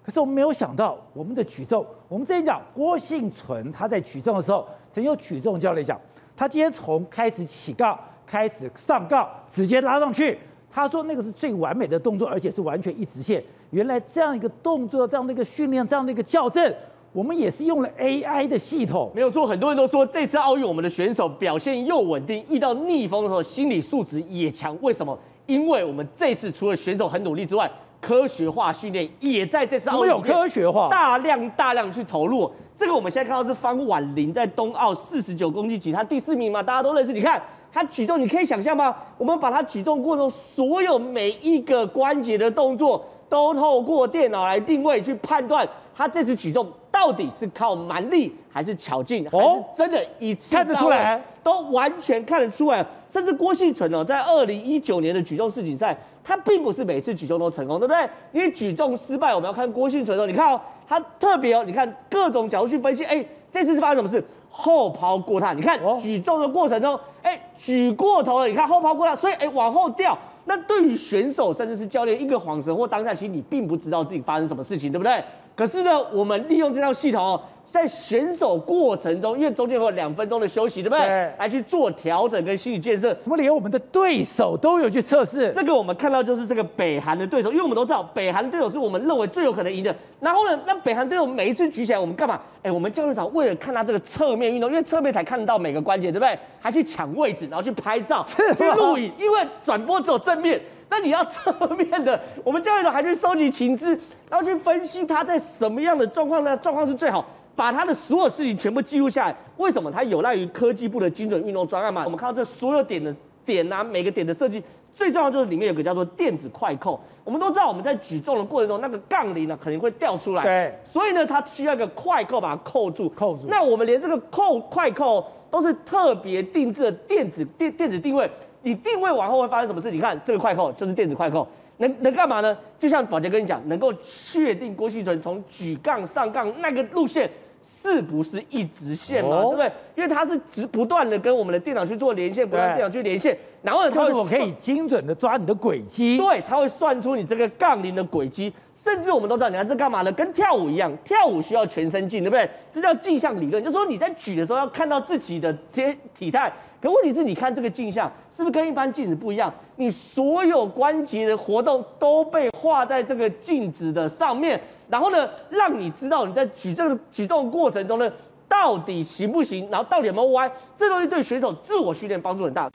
可是我们没有想到，我们的举重，我们之前讲郭幸存他在举重的时候，曾有举重教练讲，他今天从开始起杠、开始上杠，直接拉上去，他说那个是最完美的动作，而且是完全一直线。原来这样一个动作，这样的一个训练，这样的一个校正，我们也是用了 AI 的系统。没有错，很多人都说这次奥运我们的选手表现又稳定，遇到逆风的时候心理素质也强。为什么？因为我们这次除了选手很努力之外，科学化训练也在这次奥运有科学化，大量大量去投入。这个我们现在看到是方婉玲在冬奥四十九公斤级，她第四名嘛，大家都认识。你看。她举重，你可以想象吗？我们把她举重过程中所有每一个关节的动作，都透过电脑来定位去判断，他这次举重到底是靠蛮力还是巧劲，还是真的一次看得出来，都完全看得出来。甚至郭婞淳哦，在二零一九年的举重世锦赛，他并不是每次举重都成功，对不对？因为举重失败，我们要看郭婞淳哦，你看哦，他特别哦，你看各种角度去分析，哎，这次是发生什么事？后抛过他，你看举重的过程中，哎，举过头了，你看后抛过他，所以哎往后掉。那对于选手甚至是教练一个晃神或当下，其实你并不知道自己发生什么事情，对不对？可是呢，我们利用这套系统，在选手过程中，因为中间会有两分钟的休息，对不对？对。来去做调整跟心理建设。我们连我们的对手都有去测试。这个我们看到就是这个北韩的对手，因为我们都知道北韩对手是我们认为最有可能赢的。然后呢，那北韩队友每一次举起来，我们干嘛？哎，我们教练团为了看他这个侧面运动，因为侧面才看得到每个关节，对不对？还去抢位置，然后去拍照、去录影，因为转播只有正面。那你要侧面的，我们教练组还去收集情资，然后去分析他在什么样的状况呢？状况是最好，把他的所有事情全部记录下来。为什么？它有赖于科技部的精准运动专案嘛。我们看到这所有点的点啊，每个点的设计，最重要就是里面有个叫做电子快扣。我们都知道我们在举重的过程中，那个杠铃呢肯定会掉出来，对，所以呢，它需要一个快扣把它扣住。扣住。那我们连这个扣快扣都是特别定制的电子电电子定位。你定位完后会发生什么事？你看这个快扣就是电子快扣，能能干嘛呢？就像宝杰跟你讲，能够确定郭婞淳从举杠上杠那个路线是不是一直线嘛？哦、对不对？因为它是直不断的跟我们的电脑去做连线，不断电脑去连线，然后呢，它会我可以精准的抓你的轨迹。对，它会算出你这个杠铃的轨迹。甚至我们都知道，你看这干嘛呢？跟跳舞一样，跳舞需要全身镜，对不对？这叫镜像理论，就是说你在举的时候要看到自己的体体态。可问题是，你看这个镜像是不是跟一般镜子不一样？你所有关节的活动都被画在这个镜子的上面，然后呢，让你知道你在举这个举动过程中呢，到底行不行，然后到底有没有歪？这东西对选手自我训练帮助很大。